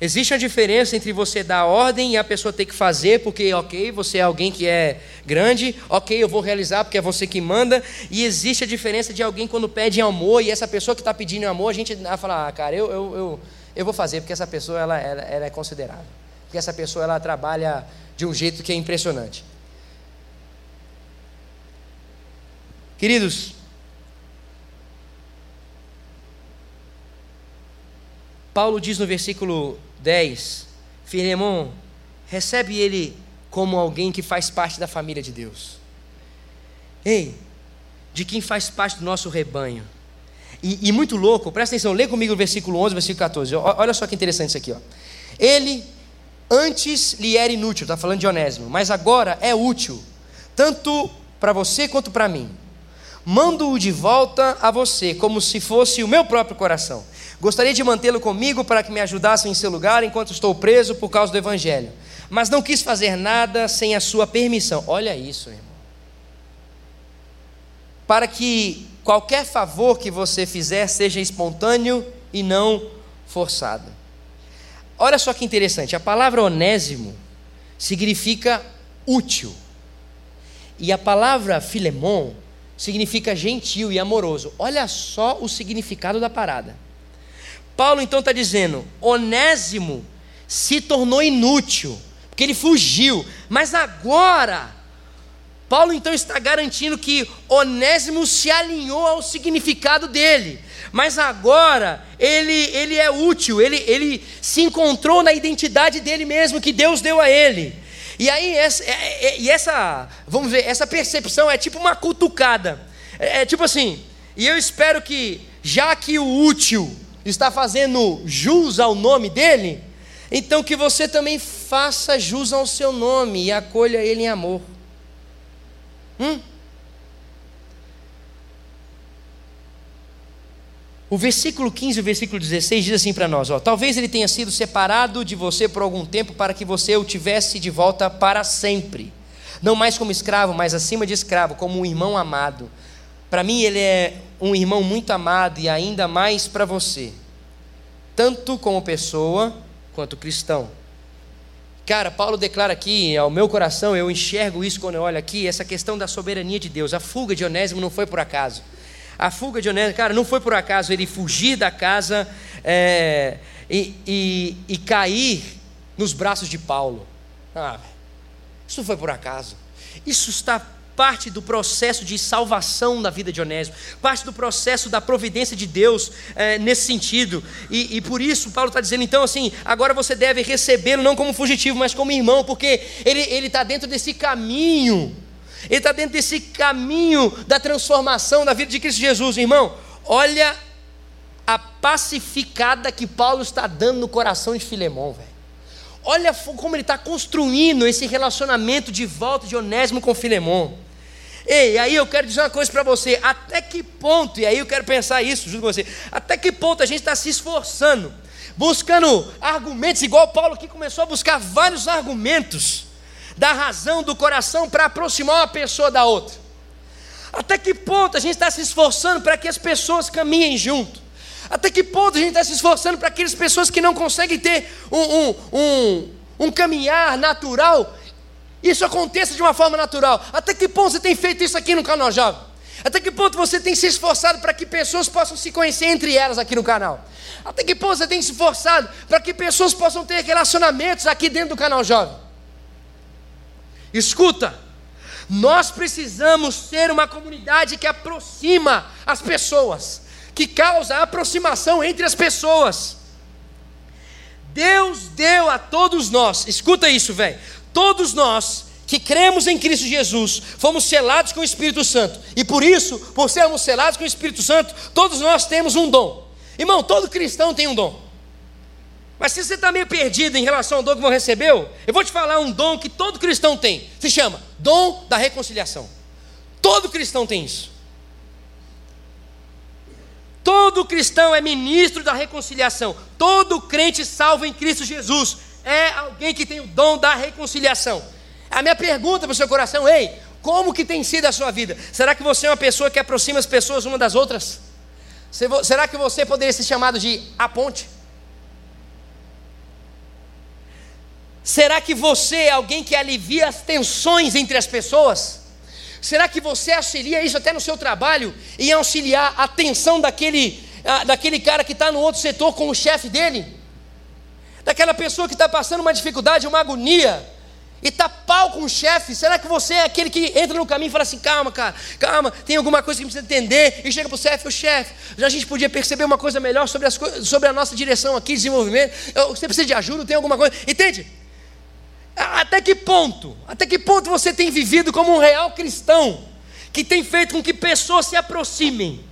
[SPEAKER 1] Existe uma diferença entre você dar ordem e a pessoa ter que fazer, porque, ok, você é alguém que é grande, ok, eu vou realizar porque é você que manda, e existe a diferença de alguém quando pede amor e essa pessoa que está pedindo amor, a gente vai falar, ah, cara, eu, eu, eu, eu, vou fazer porque essa pessoa ela, ela, ela é considerável, porque essa pessoa ela trabalha de um jeito que é impressionante. Queridos, Paulo diz no versículo 10: Filemão, recebe ele como alguém que faz parte da família de Deus. Ei, de quem faz parte do nosso rebanho. E, e, muito louco, presta atenção, lê comigo o versículo 11, versículo 14. Olha só que interessante isso aqui. Ó. Ele antes lhe era inútil, está falando de Onésimo, mas agora é útil, tanto para você quanto para mim. Mando-o de volta a você, como se fosse o meu próprio coração. Gostaria de mantê-lo comigo para que me ajudasse em seu lugar enquanto estou preso por causa do Evangelho. Mas não quis fazer nada sem a sua permissão. Olha isso, irmão. Para que qualquer favor que você fizer seja espontâneo e não forçado. Olha só que interessante, a palavra onésimo significa útil. E a palavra filemon significa gentil e amoroso. Olha só o significado da parada. Paulo então está dizendo: Onésimo se tornou inútil, porque ele fugiu, mas agora Paulo então está garantindo que Onésimo se alinhou ao significado dele, mas agora ele, ele é útil, ele, ele se encontrou na identidade dele mesmo que Deus deu a ele. E aí, essa, é, é, e essa, vamos ver, essa percepção é tipo uma cutucada. É, é tipo assim, e eu espero que, já que o útil está fazendo jus ao nome dele, então que você também faça jus ao seu nome e acolha ele em amor. Hum? O versículo 15 e o versículo 16 diz assim para nós: ó, Talvez ele tenha sido separado de você por algum tempo para que você o tivesse de volta para sempre. Não mais como escravo, mas acima de escravo, como um irmão amado. Para mim, ele é um irmão muito amado e ainda mais para você, tanto como pessoa quanto cristão. Cara, Paulo declara aqui, ao meu coração, eu enxergo isso quando eu olho aqui, essa questão da soberania de Deus. A fuga de Onésimo não foi por acaso. A fuga de Onésimo, cara, não foi por acaso ele fugir da casa é, e, e, e, cair nos braços de Paulo. Ah, isso não foi por acaso. Isso está parte do processo de salvação da vida de Onésimo, parte do processo da providência de Deus é, nesse sentido. E, e, por isso Paulo está dizendo, então, assim, agora você deve recebê-lo não como fugitivo, mas como irmão, porque ele está dentro desse caminho, ele está dentro desse caminho da transformação da vida de Cristo Jesus, irmão. Olha a pacificada que Paulo está dando no coração de Filemão, velho. Olha como ele está construindo esse relacionamento de volta de Onésimo com Filemão. Ei, aí eu quero dizer uma coisa para você: até que ponto, e aí eu quero pensar isso junto com você, até que ponto a gente está se esforçando, buscando argumentos, igual Paulo que começou a buscar vários argumentos da razão do coração para aproximar uma pessoa da outra. Até que ponto a gente está se esforçando para que as pessoas caminhem junto? Até que ponto a gente está se esforçando para aquelas pessoas que não conseguem ter um, um, um, um caminhar natural isso aconteça de uma forma natural. Até que ponto você tem feito isso aqui no canal Jovem? Até que ponto você tem se esforçado para que pessoas possam se conhecer entre elas aqui no canal? Até que ponto você tem se esforçado para que pessoas possam ter relacionamentos aqui dentro do canal Jovem? Escuta, nós precisamos ser uma comunidade que aproxima as pessoas, que causa aproximação entre as pessoas. Deus deu a todos nós, escuta isso, velho todos nós que cremos em Cristo Jesus, fomos selados com o Espírito Santo. E por isso, por sermos selados com o Espírito Santo, todos nós temos um dom. Irmão, todo cristão tem um dom. Mas se você está meio perdido em relação ao dom que você recebeu, eu vou te falar um dom que todo cristão tem. Se chama dom da reconciliação. Todo cristão tem isso. Todo cristão é ministro da reconciliação. Todo crente salvo em Cristo Jesus é alguém que tem o dom da reconciliação. A minha pergunta para o seu coração, ei, como que tem sido a sua vida? Será que você é uma pessoa que aproxima as pessoas uma das outras? Será que você poderia ser chamado de a ponte? Será que você é alguém que alivia as tensões entre as pessoas? Será que você auxilia isso até no seu trabalho em auxiliar a tensão daquele, daquele cara que está no outro setor com o chefe dele? Daquela pessoa que está passando uma dificuldade, uma agonia, e está pau com o chefe, será que você é aquele que entra no caminho e fala assim: calma, cara, calma, tem alguma coisa que precisa entender, e chega para o chefe, o chefe, já a gente podia perceber uma coisa melhor sobre, as, sobre a nossa direção aqui, desenvolvimento, você precisa de ajuda, tem alguma coisa, entende? Até que ponto, até que ponto você tem vivido como um real cristão, que tem feito com que pessoas se aproximem,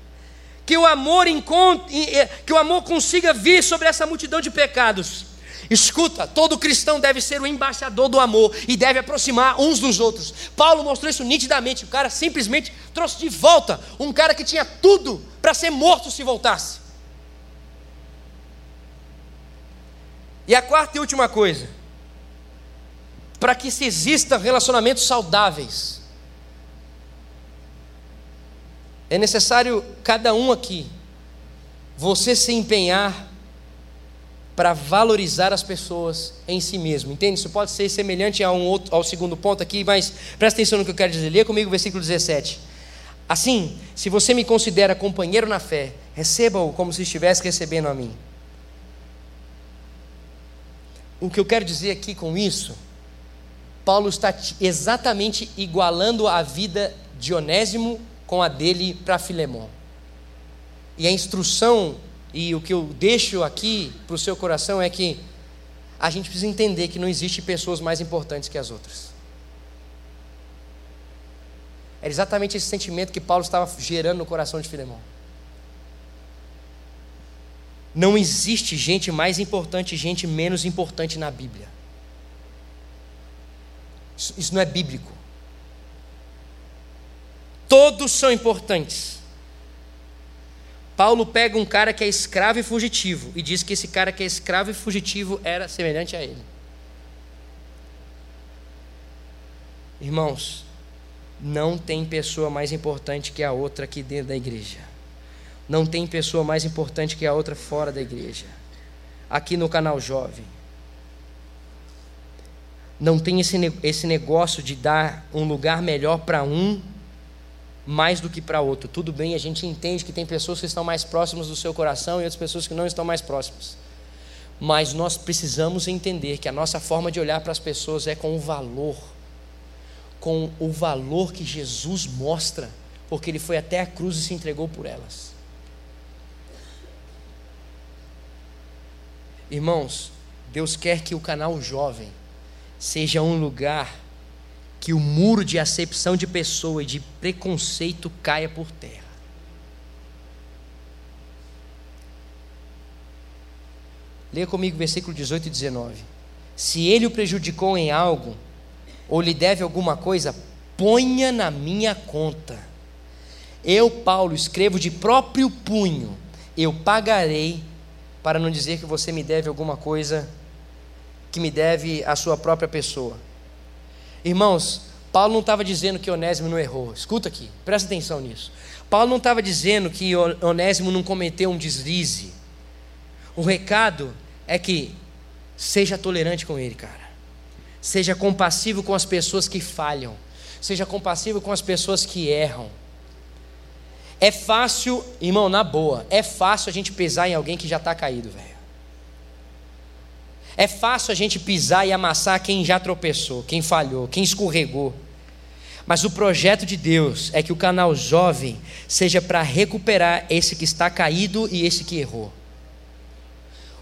[SPEAKER 1] que o amor encontre, que o amor consiga vir sobre essa multidão de pecados, Escuta, todo cristão deve ser o embaixador do amor e deve aproximar uns dos outros. Paulo mostrou isso nitidamente. O cara simplesmente trouxe de volta um cara que tinha tudo para ser morto se voltasse. E a quarta e última coisa, para que se exista relacionamentos saudáveis, é necessário cada um aqui, você se empenhar para valorizar as pessoas em si mesmo. Entende? Isso pode ser semelhante a um outro, ao segundo ponto aqui, mas presta atenção no que eu quero dizer. Leia comigo o versículo 17. Assim, se você me considera companheiro na fé, receba-o como se estivesse recebendo a mim. O que eu quero dizer aqui com isso Paulo está exatamente igualando a vida de Onésimo com a dele para Filemão. E a instrução e o que eu deixo aqui para o seu coração é que a gente precisa entender que não existe pessoas mais importantes que as outras. Era exatamente esse sentimento que Paulo estava gerando no coração de Filemão. Não existe gente mais importante e gente menos importante na Bíblia. Isso, isso não é bíblico. Todos são importantes. Paulo pega um cara que é escravo e fugitivo e diz que esse cara que é escravo e fugitivo era semelhante a ele. Irmãos, não tem pessoa mais importante que a outra aqui dentro da igreja. Não tem pessoa mais importante que a outra fora da igreja. Aqui no canal Jovem. Não tem esse, esse negócio de dar um lugar melhor para um mais do que para outro. Tudo bem, a gente entende que tem pessoas que estão mais próximas do seu coração e outras pessoas que não estão mais próximas. Mas nós precisamos entender que a nossa forma de olhar para as pessoas é com o valor, com o valor que Jesus mostra, porque ele foi até a cruz e se entregou por elas. Irmãos, Deus quer que o canal jovem seja um lugar que o muro de acepção de pessoa e de preconceito caia por terra. Leia comigo versículo 18 e 19. Se ele o prejudicou em algo, ou lhe deve alguma coisa, ponha na minha conta. Eu, Paulo, escrevo de próprio punho, eu pagarei, para não dizer que você me deve alguma coisa que me deve a sua própria pessoa. Irmãos, Paulo não estava dizendo que Onésimo não errou. Escuta aqui, presta atenção nisso. Paulo não estava dizendo que Onésimo não cometeu um deslize. O recado é que seja tolerante com ele, cara. Seja compassivo com as pessoas que falham. Seja compassivo com as pessoas que erram. É fácil, irmão, na boa, é fácil a gente pesar em alguém que já está caído, velho. É fácil a gente pisar e amassar quem já tropeçou, quem falhou, quem escorregou. Mas o projeto de Deus é que o canal jovem seja para recuperar esse que está caído e esse que errou.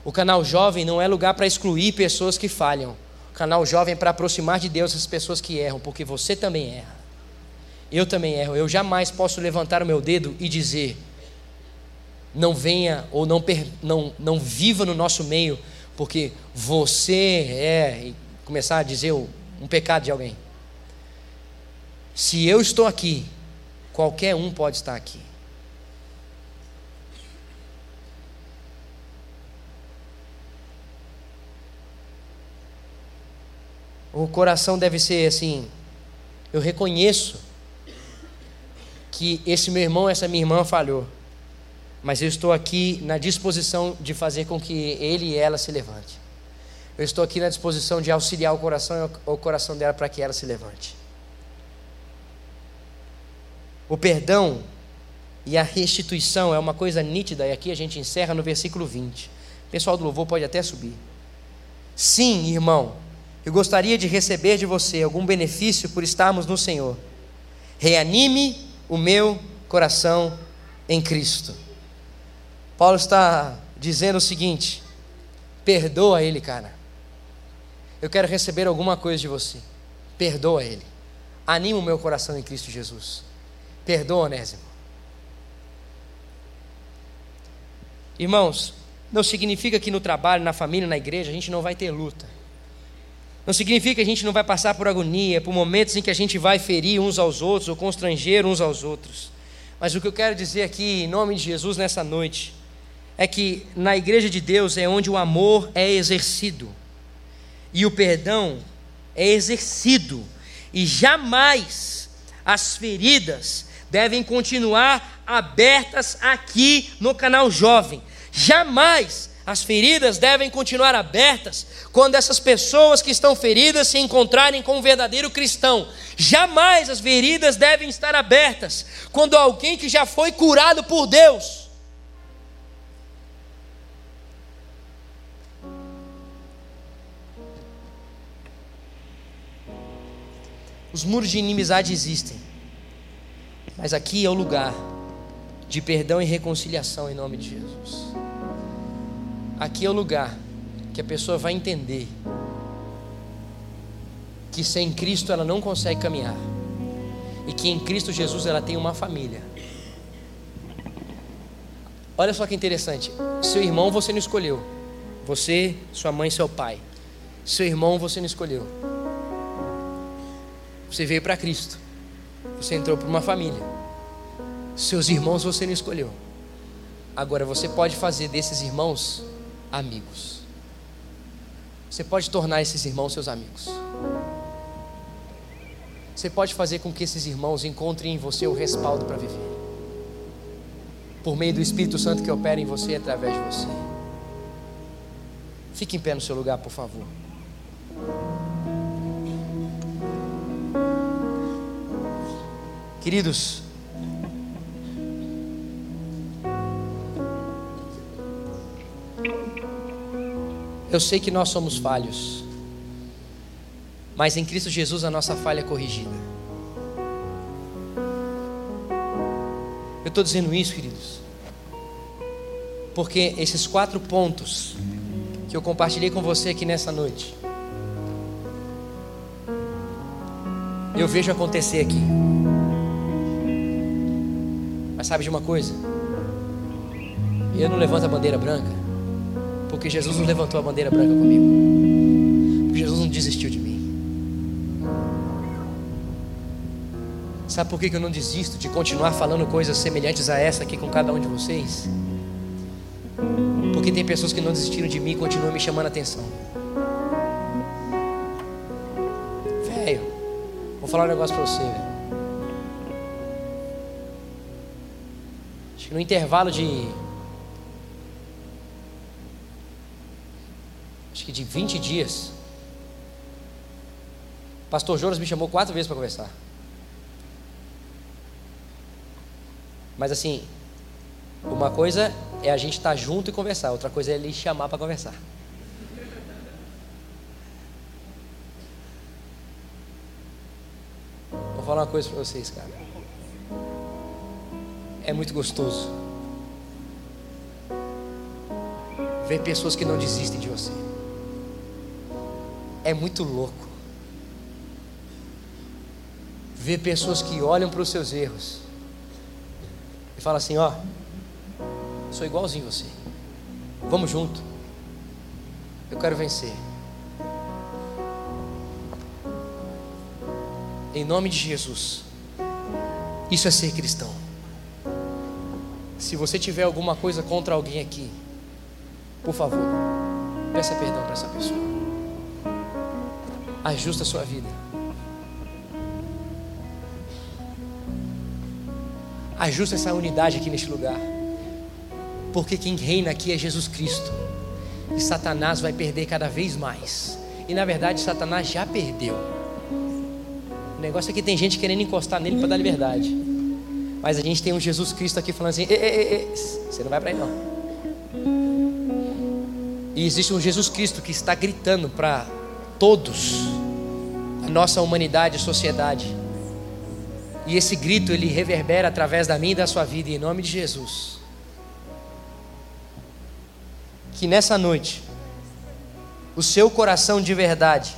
[SPEAKER 1] O canal jovem não é lugar para excluir pessoas que falham. O canal jovem é para aproximar de Deus as pessoas que erram, porque você também erra. Eu também erro. Eu jamais posso levantar o meu dedo e dizer: não venha ou não, não, não viva no nosso meio porque você é, e começar a dizer um pecado de alguém. Se eu estou aqui, qualquer um pode estar aqui. O coração deve ser assim. Eu reconheço que esse meu irmão, essa minha irmã falhou mas eu estou aqui na disposição de fazer com que ele e ela se levante. Eu estou aqui na disposição de auxiliar o coração o coração dela para que ela se levante. O perdão e a restituição é uma coisa nítida, e aqui a gente encerra no versículo 20. O pessoal do louvor pode até subir. Sim, irmão, eu gostaria de receber de você algum benefício por estarmos no Senhor. Reanime o meu coração em Cristo. Paulo está dizendo o seguinte: perdoa ele, cara. Eu quero receber alguma coisa de você. Perdoa ele. Anima o meu coração em Cristo Jesus. Perdoa, Onésimo. Irmãos, não significa que no trabalho, na família, na igreja, a gente não vai ter luta. Não significa que a gente não vai passar por agonia, por momentos em que a gente vai ferir uns aos outros ou constranger uns aos outros. Mas o que eu quero dizer aqui, em nome de Jesus, nessa noite, é que na igreja de Deus é onde o amor é exercido e o perdão é exercido, e jamais as feridas devem continuar abertas aqui no canal Jovem. Jamais as feridas devem continuar abertas quando essas pessoas que estão feridas se encontrarem com um verdadeiro cristão. Jamais as feridas devem estar abertas quando alguém que já foi curado por Deus Os muros de inimizade existem. Mas aqui é o lugar de perdão e reconciliação em nome de Jesus. Aqui é o lugar que a pessoa vai entender que sem Cristo ela não consegue caminhar e que em Cristo Jesus ela tem uma família. Olha só que interessante. Seu irmão você não escolheu. Você, sua mãe, seu pai. Seu irmão você não escolheu. Você veio para Cristo. Você entrou para uma família. Seus irmãos você não escolheu. Agora você pode fazer desses irmãos amigos. Você pode tornar esses irmãos seus amigos. Você pode fazer com que esses irmãos encontrem em você o respaldo para viver. Por meio do Espírito Santo que opera em você e através de você. Fique em pé no seu lugar, por favor. Queridos, eu sei que nós somos falhos, mas em Cristo Jesus a nossa falha é corrigida. Eu estou dizendo isso, queridos, porque esses quatro pontos que eu compartilhei com você aqui nessa noite, eu vejo acontecer aqui. Mas sabe de uma coisa? Eu não levanto a bandeira branca, porque Jesus não levantou a bandeira branca comigo. Porque Jesus não desistiu de mim. Sabe por que eu não desisto de continuar falando coisas semelhantes a essa aqui com cada um de vocês? Porque tem pessoas que não desistiram de mim e continuam me chamando a atenção. Velho, vou falar um negócio para você, velho. No intervalo de. Acho que de 20 dias. Pastor Jonas me chamou quatro vezes para conversar. Mas assim, uma coisa é a gente estar tá junto e conversar, outra coisa é ele chamar para conversar. Vou falar uma coisa para vocês, cara é muito gostoso ver pessoas que não desistem de você. É muito louco ver pessoas que olham para os seus erros e falam assim: Ó, sou igualzinho você, vamos junto, eu quero vencer. Em nome de Jesus, isso é ser cristão. Se você tiver alguma coisa contra alguém aqui, por favor, peça perdão para essa pessoa. Ajusta a sua vida. Ajusta essa unidade aqui neste lugar. Porque quem reina aqui é Jesus Cristo. E Satanás vai perder cada vez mais. E na verdade, Satanás já perdeu. O negócio é que tem gente querendo encostar nele para dar liberdade. Mas a gente tem um Jesus Cristo aqui falando assim: ei, ei, ei, você não vai para aí não. E existe um Jesus Cristo que está gritando para todos, a nossa humanidade e sociedade. E esse grito ele reverbera através da minha e da sua vida, em nome de Jesus. Que nessa noite, o seu coração de verdade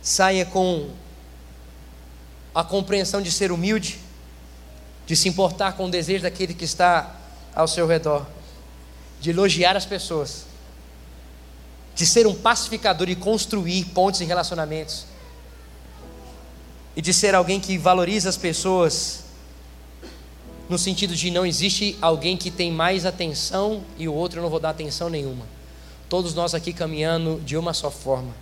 [SPEAKER 1] saia com a compreensão de ser humilde, de se importar com o desejo daquele que está ao seu redor, de elogiar as pessoas, de ser um pacificador e construir pontes e relacionamentos, e de ser alguém que valoriza as pessoas, no sentido de não existe alguém que tem mais atenção e o outro eu não vou dar atenção nenhuma. Todos nós aqui caminhando de uma só forma.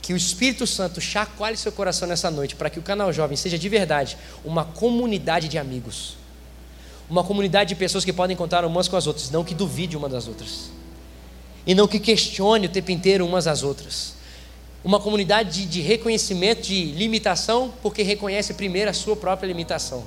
[SPEAKER 1] Que o Espírito Santo chacoalhe seu coração nessa noite, para que o canal Jovem seja de verdade uma comunidade de amigos. Uma comunidade de pessoas que podem contar umas com as outras, não que duvide uma das outras. E não que questione o tempo inteiro umas às outras. Uma comunidade de, de reconhecimento de limitação, porque reconhece primeiro a sua própria limitação.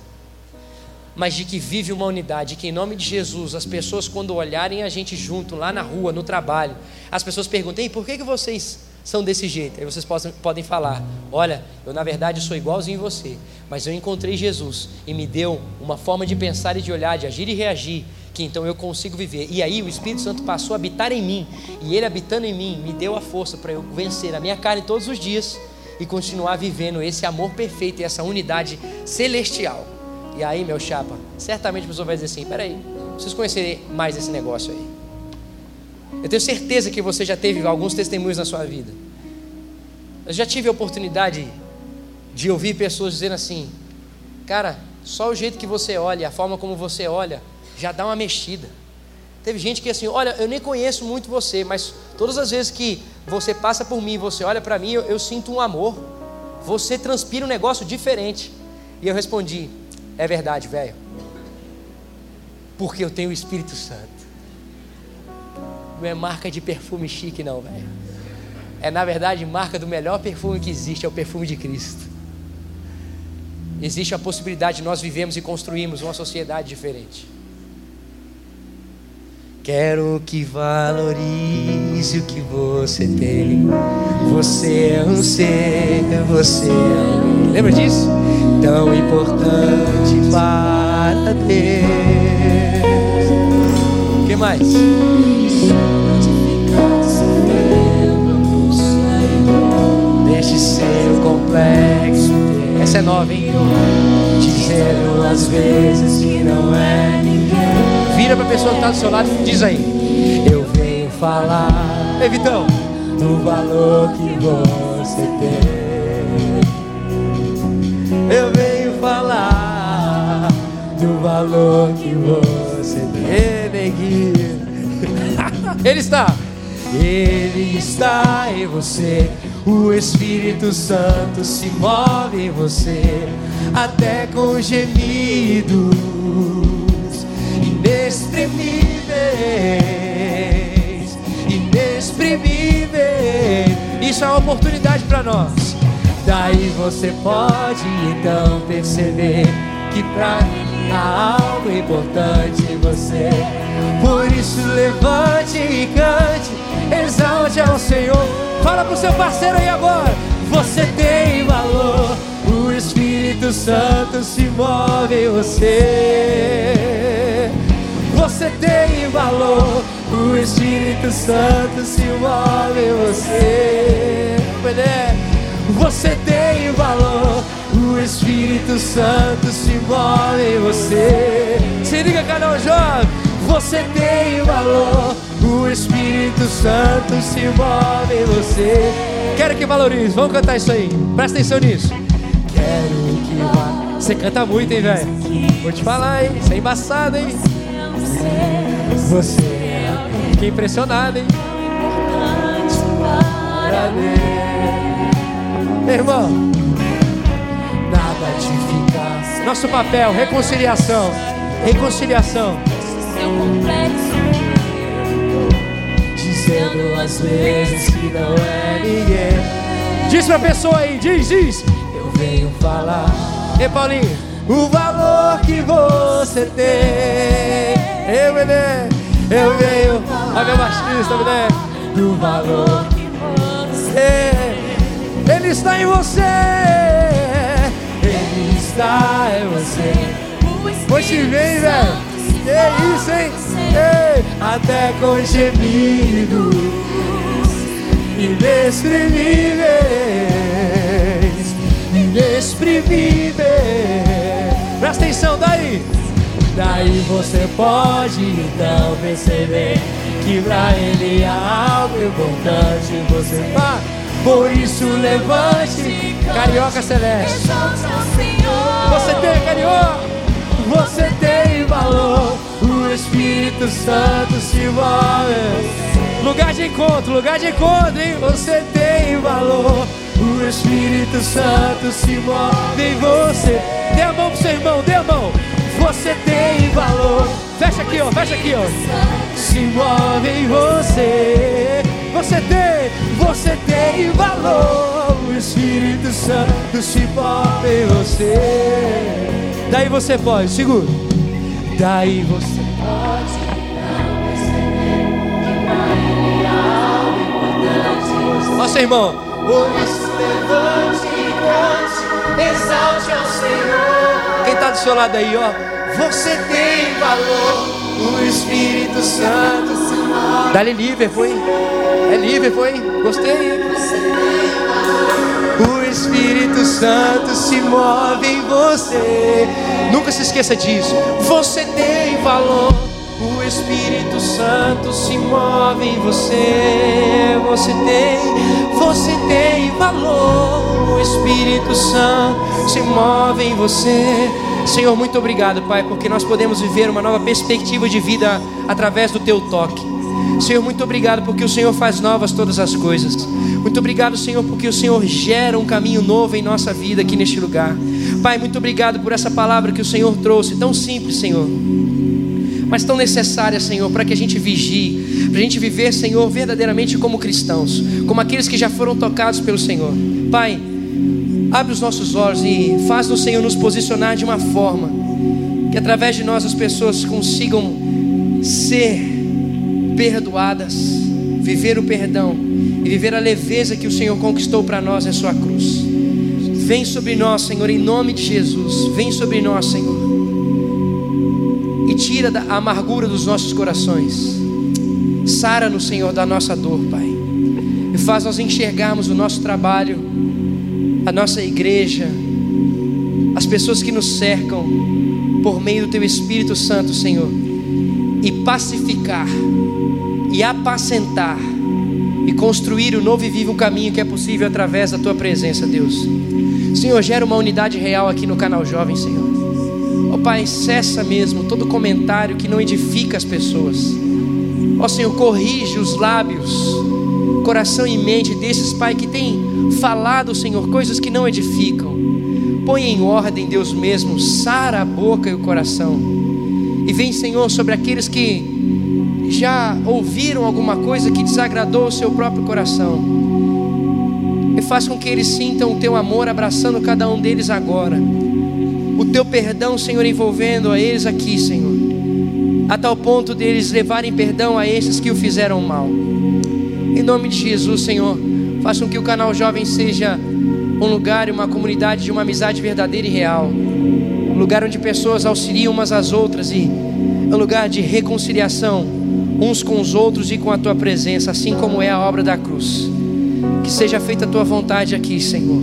[SPEAKER 1] Mas de que vive uma unidade, que em nome de Jesus, as pessoas, quando olharem a gente junto, lá na rua, no trabalho, as pessoas perguntem: por que, que vocês são desse jeito. Aí vocês possam, podem falar: Olha, eu na verdade sou igualzinho você, mas eu encontrei Jesus e me deu uma forma de pensar e de olhar, de agir e reagir, que então eu consigo viver. E aí o Espírito Santo passou a habitar em mim, e ele habitando em mim me deu a força para eu vencer a minha carne todos os dias e continuar vivendo esse amor perfeito e essa unidade celestial. E aí, meu chapa, certamente a pessoa vai dizer assim: Peraí, preciso conhecer mais esse negócio aí. Eu tenho certeza que você já teve alguns testemunhos na sua vida. Eu já tive a oportunidade de ouvir pessoas dizendo assim: Cara, só o jeito que você olha, a forma como você olha, já dá uma mexida. Teve gente que assim, olha, eu nem conheço muito você, mas todas as vezes que você passa por mim, você olha para mim, eu, eu, sinto um amor. Você transpira um negócio diferente. E eu respondi: é verdade, velho. Porque eu tenho o Espírito Santo. Não é marca de perfume chique, não, velho. É, na verdade, marca do melhor perfume que existe, é o perfume de Cristo. Existe a possibilidade de nós vivemos e construirmos uma sociedade diferente. Quero que valorize o que você tem. Você é um ser, você é um. Lembra disso? Tão importante para Deus. O que mais? Deixe seu complexo. Essa é nova, hein? Dizendo às vezes que não é ninguém. Vira pra pessoa que está do seu lado e diz aí. Eu venho falar. Ei, Vitão. Do valor que você tem. Eu venho falar do valor que você tem, neguinho. Ele está. Ele está em você. O Espírito Santo se move em você, até com gemidos inexprimíveis, inexprimíveis. Isso é uma oportunidade para nós. Daí você pode então perceber que para há algo importante em você. Por isso levante e cante, exalte ao Senhor. Fala pro seu parceiro aí agora. Você tem valor, o Espírito Santo se move em você. Você tem valor, o Espírito Santo se move em você. Você tem valor, o Espírito Santo se move em você. Se liga, canal jovem. Você tem valor, o Espírito Santo se move em você. Quero que valorize, vamos cantar isso aí. Presta atenção nisso. Quero que. Você canta muito, hein, velho? Vou te falar, hein? Você é embaçado, hein? Você é. Fiquei impressionado, hein? Meu irmão. Nosso papel, reconciliação. Reconciliação. Dizendo às vezes que não é ninguém. Diz pra pessoa aí, diz, diz. Eu venho falar. Ei, Paulinho, o valor que você tem. Eu, bebê, eu venho. A minha baixista, bebê. Do valor que você Ele está em você. Está em você. Te vem, velho. Que isso, hein? Ei, até com gemidos inexprimíveis, inexprimíveis. Presta atenção daí. Daí você pode então perceber que pra ele há algo importante. Você vai, por isso levante, carioca celeste. Você tem carioca. Você tem valor, o Espírito Santo se move. Lugar de encontro, lugar de encontro, hein? Você tem valor, o Espírito Santo se move em você. Dê a mão pro seu irmão, dê a mão. Você tem valor. Fecha aqui, ó, fecha aqui, ó. Se move em você. Você tem, você tem valor. Espírito Santo se move em você. Daí você pode, segura. Daí você pode. Seu irmão.
[SPEAKER 2] Por isso levante e cante, exalte ao Senhor.
[SPEAKER 1] Quem está do seu lado aí, ó?
[SPEAKER 2] Você tem valor. O Espírito Santo se move.
[SPEAKER 1] Dá-lhe Liverpool, hein? É Liverpool, hein? Gostei.
[SPEAKER 2] O Espírito Santo se move em você.
[SPEAKER 1] Nunca se esqueça disso.
[SPEAKER 2] Você tem valor. O Espírito Santo se move em você. Você tem, você tem valor. O Espírito Santo se move em você.
[SPEAKER 1] Senhor, muito obrigado, Pai, porque nós podemos viver uma nova perspectiva de vida através do Teu toque. Senhor, muito obrigado porque o Senhor faz novas todas as coisas. Muito obrigado, Senhor, porque o Senhor gera um caminho novo em nossa vida aqui neste lugar. Pai, muito obrigado por essa palavra que o Senhor trouxe, tão simples, Senhor, mas tão necessária, Senhor, para que a gente vigie, para a gente viver, Senhor, verdadeiramente como cristãos, como aqueles que já foram tocados pelo Senhor. Pai, Abre os nossos olhos e faz o Senhor nos posicionar de uma forma que através de nós as pessoas consigam ser perdoadas, viver o perdão e viver a leveza que o Senhor conquistou para nós em Sua cruz. Vem sobre nós, Senhor, em nome de Jesus. Vem sobre nós, Senhor. E tira a amargura dos nossos corações. Sara-nos, Senhor, da nossa dor, Pai. E faz nós enxergarmos o nosso trabalho a nossa igreja, as pessoas que nos cercam, por meio do Teu Espírito Santo, Senhor, e pacificar, e apacentar, e construir o novo e vivo caminho que é possível através da Tua presença, Deus. Senhor, gera uma unidade real aqui no canal Jovem, Senhor. Ó oh, Pai, cessa mesmo todo comentário que não edifica as pessoas. Ó oh, Senhor, corrige os lábios, coração e mente desses, Pai, que tem falado, Senhor, coisas que não edificam. Põe em ordem, Deus mesmo, sara a boca e o coração. E vem, Senhor, sobre aqueles que já ouviram alguma coisa que desagradou o seu próprio coração. E faz com que eles sintam o teu amor abraçando cada um deles agora. O teu perdão, Senhor, envolvendo a eles aqui, Senhor. A tal ponto deles levarem perdão a esses que o fizeram mal. Em nome de Jesus, Senhor. Faça com que o canal Jovem seja um lugar e uma comunidade de uma amizade verdadeira e real. Lugar onde pessoas auxiliam umas às outras e um lugar de reconciliação uns com os outros e com a tua presença, assim como é a obra da cruz. Que seja feita a tua vontade aqui, Senhor.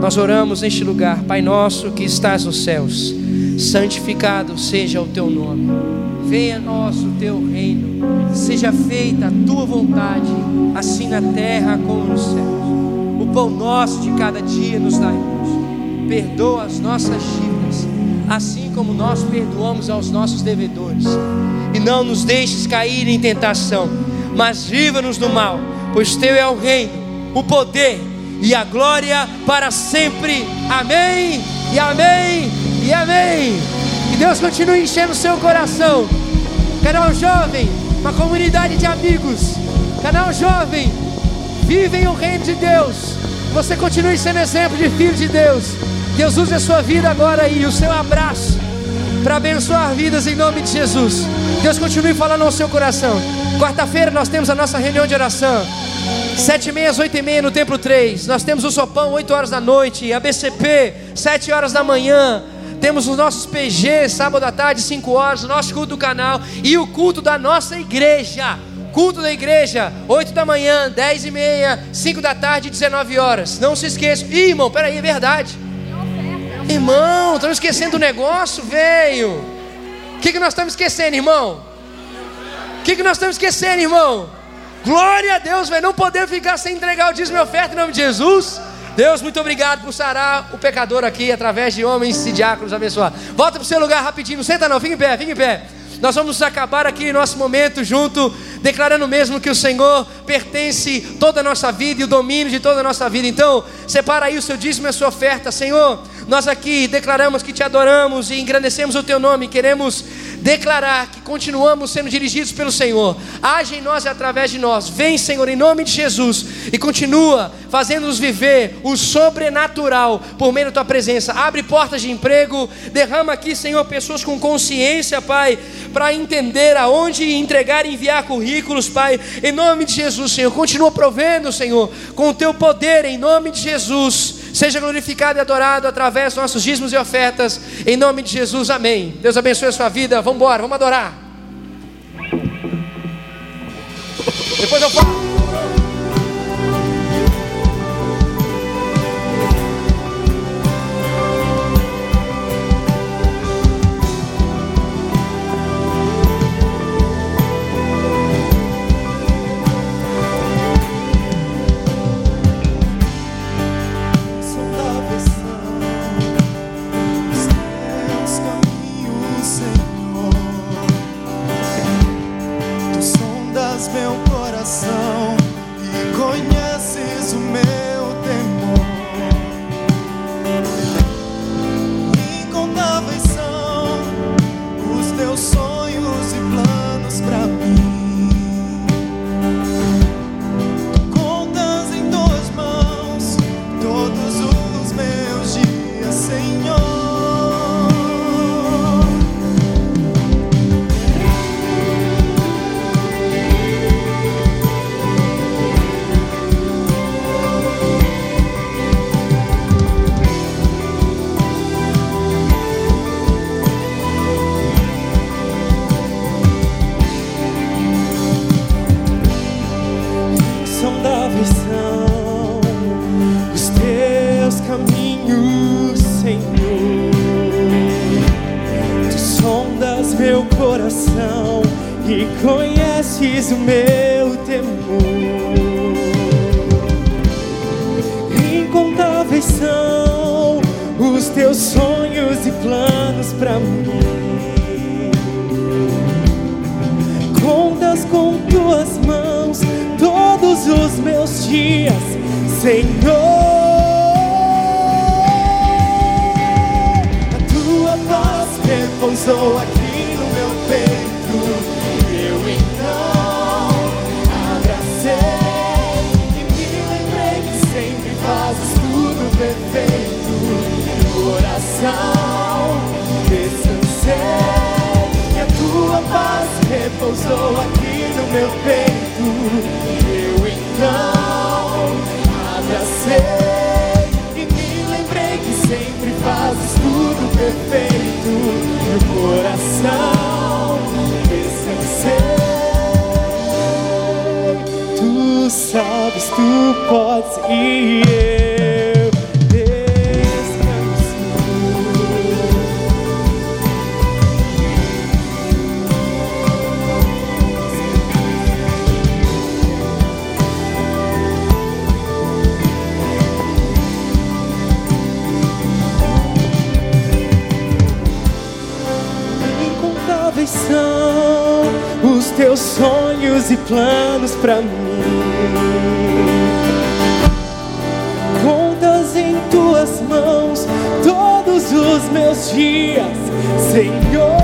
[SPEAKER 1] Nós oramos neste lugar, Pai nosso que estás nos céus, santificado seja o teu nome. Venha a nós o teu reino, seja feita a tua vontade, assim na terra como nos céus. O pão nosso de cada dia nos dá hoje. Perdoa as nossas dívidas, assim como nós perdoamos aos nossos devedores. E não nos deixes cair em tentação, mas livra-nos do mal, pois teu é o reino, o poder e a glória para sempre. Amém. E amém. E amém. Que Deus continue enchendo o seu coração. Canal Jovem, uma comunidade de amigos. Canal Jovem, vivem o reino de Deus. Você continue sendo exemplo de filho de Deus. Deus use a sua vida agora e o seu abraço para abençoar vidas em nome de Jesus. Deus continue falando ao seu coração. Quarta-feira nós temos a nossa reunião de oração. Sete e meia, oito e meia no Templo 3. Nós temos o Sopão, oito horas da noite. A BCP, sete horas da manhã. Temos os nossos PG, sábado à tarde, 5 horas, o nosso culto do canal e o culto da nossa igreja. Culto da igreja, 8 da manhã, 10 e meia, 5 da tarde, 19 horas. Não se esqueça. Ih, irmão, peraí, é verdade. Irmão, estamos esquecendo o negócio, velho. O que, que nós estamos esquecendo, irmão? O que, que nós estamos esquecendo, irmão? Glória a Deus, velho. Não podemos ficar sem entregar o dízimo e oferta em nome de Jesus. Deus, muito obrigado por sarar o pecador aqui através de homens e diáconos abençoados. Volta para o seu lugar rapidinho, não senta não, fica em pé, fica em pé. Nós vamos acabar aqui nosso momento junto, declarando mesmo que o Senhor pertence toda a nossa vida e o domínio de toda a nossa vida. Então, separa aí o seu dízimo e a sua oferta, Senhor. Nós aqui declaramos que te adoramos e engrandecemos o teu nome, queremos declarar que continuamos sendo dirigidos pelo Senhor. Age em nós e através de nós. Vem, Senhor, em nome de Jesus e continua fazendo-nos viver o sobrenatural por meio da tua presença. Abre portas de emprego, derrama aqui, Senhor, pessoas com consciência, Pai, para entender aonde entregar e enviar currículos, Pai. Em nome de Jesus, Senhor, continua provendo, Senhor, com o teu poder em nome de Jesus. Seja glorificado e adorado através dos nossos dízimos e ofertas. Em nome de Jesus, amém. Deus abençoe a sua vida. Vamos embora, vamos adorar. Depois eu falo. sonhos e planos pra mim. Contas em tuas mãos todos os meus dias, Senhor.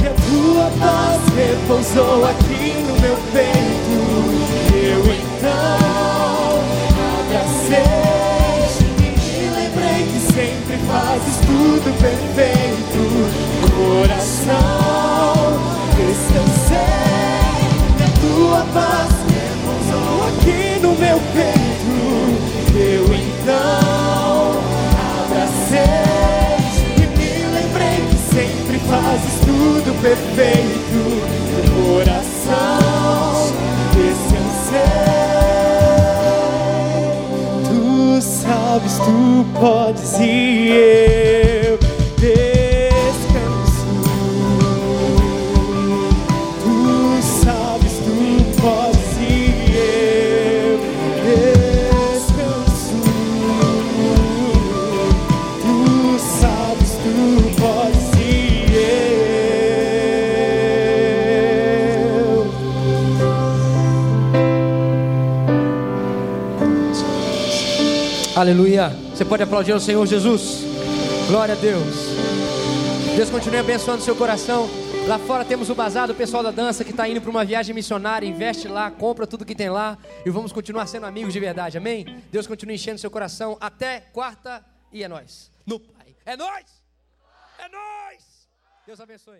[SPEAKER 1] E a tua paz repousou aqui no meu peito. E eu então abracei
[SPEAKER 3] e
[SPEAKER 1] lembrei que sempre fazes tudo perfeito coração eu sei
[SPEAKER 3] que
[SPEAKER 1] a tua paz repousou aqui no meu peito. Eu então abracei e me lembrei que sempre fazes tudo perfeito. Meu coração descansei. Tu sabes, tu podes e eu. Aleluia. Você pode aplaudir ao Senhor Jesus. Glória a Deus. Deus continue abençoando seu coração. Lá fora temos o bazar do pessoal da dança que está indo para uma viagem missionária. Investe lá, compra tudo que tem lá e vamos continuar sendo amigos de verdade. Amém? Deus continue enchendo seu coração até quarta e é nós. No Pai. É nós. É nós. Deus abençoe.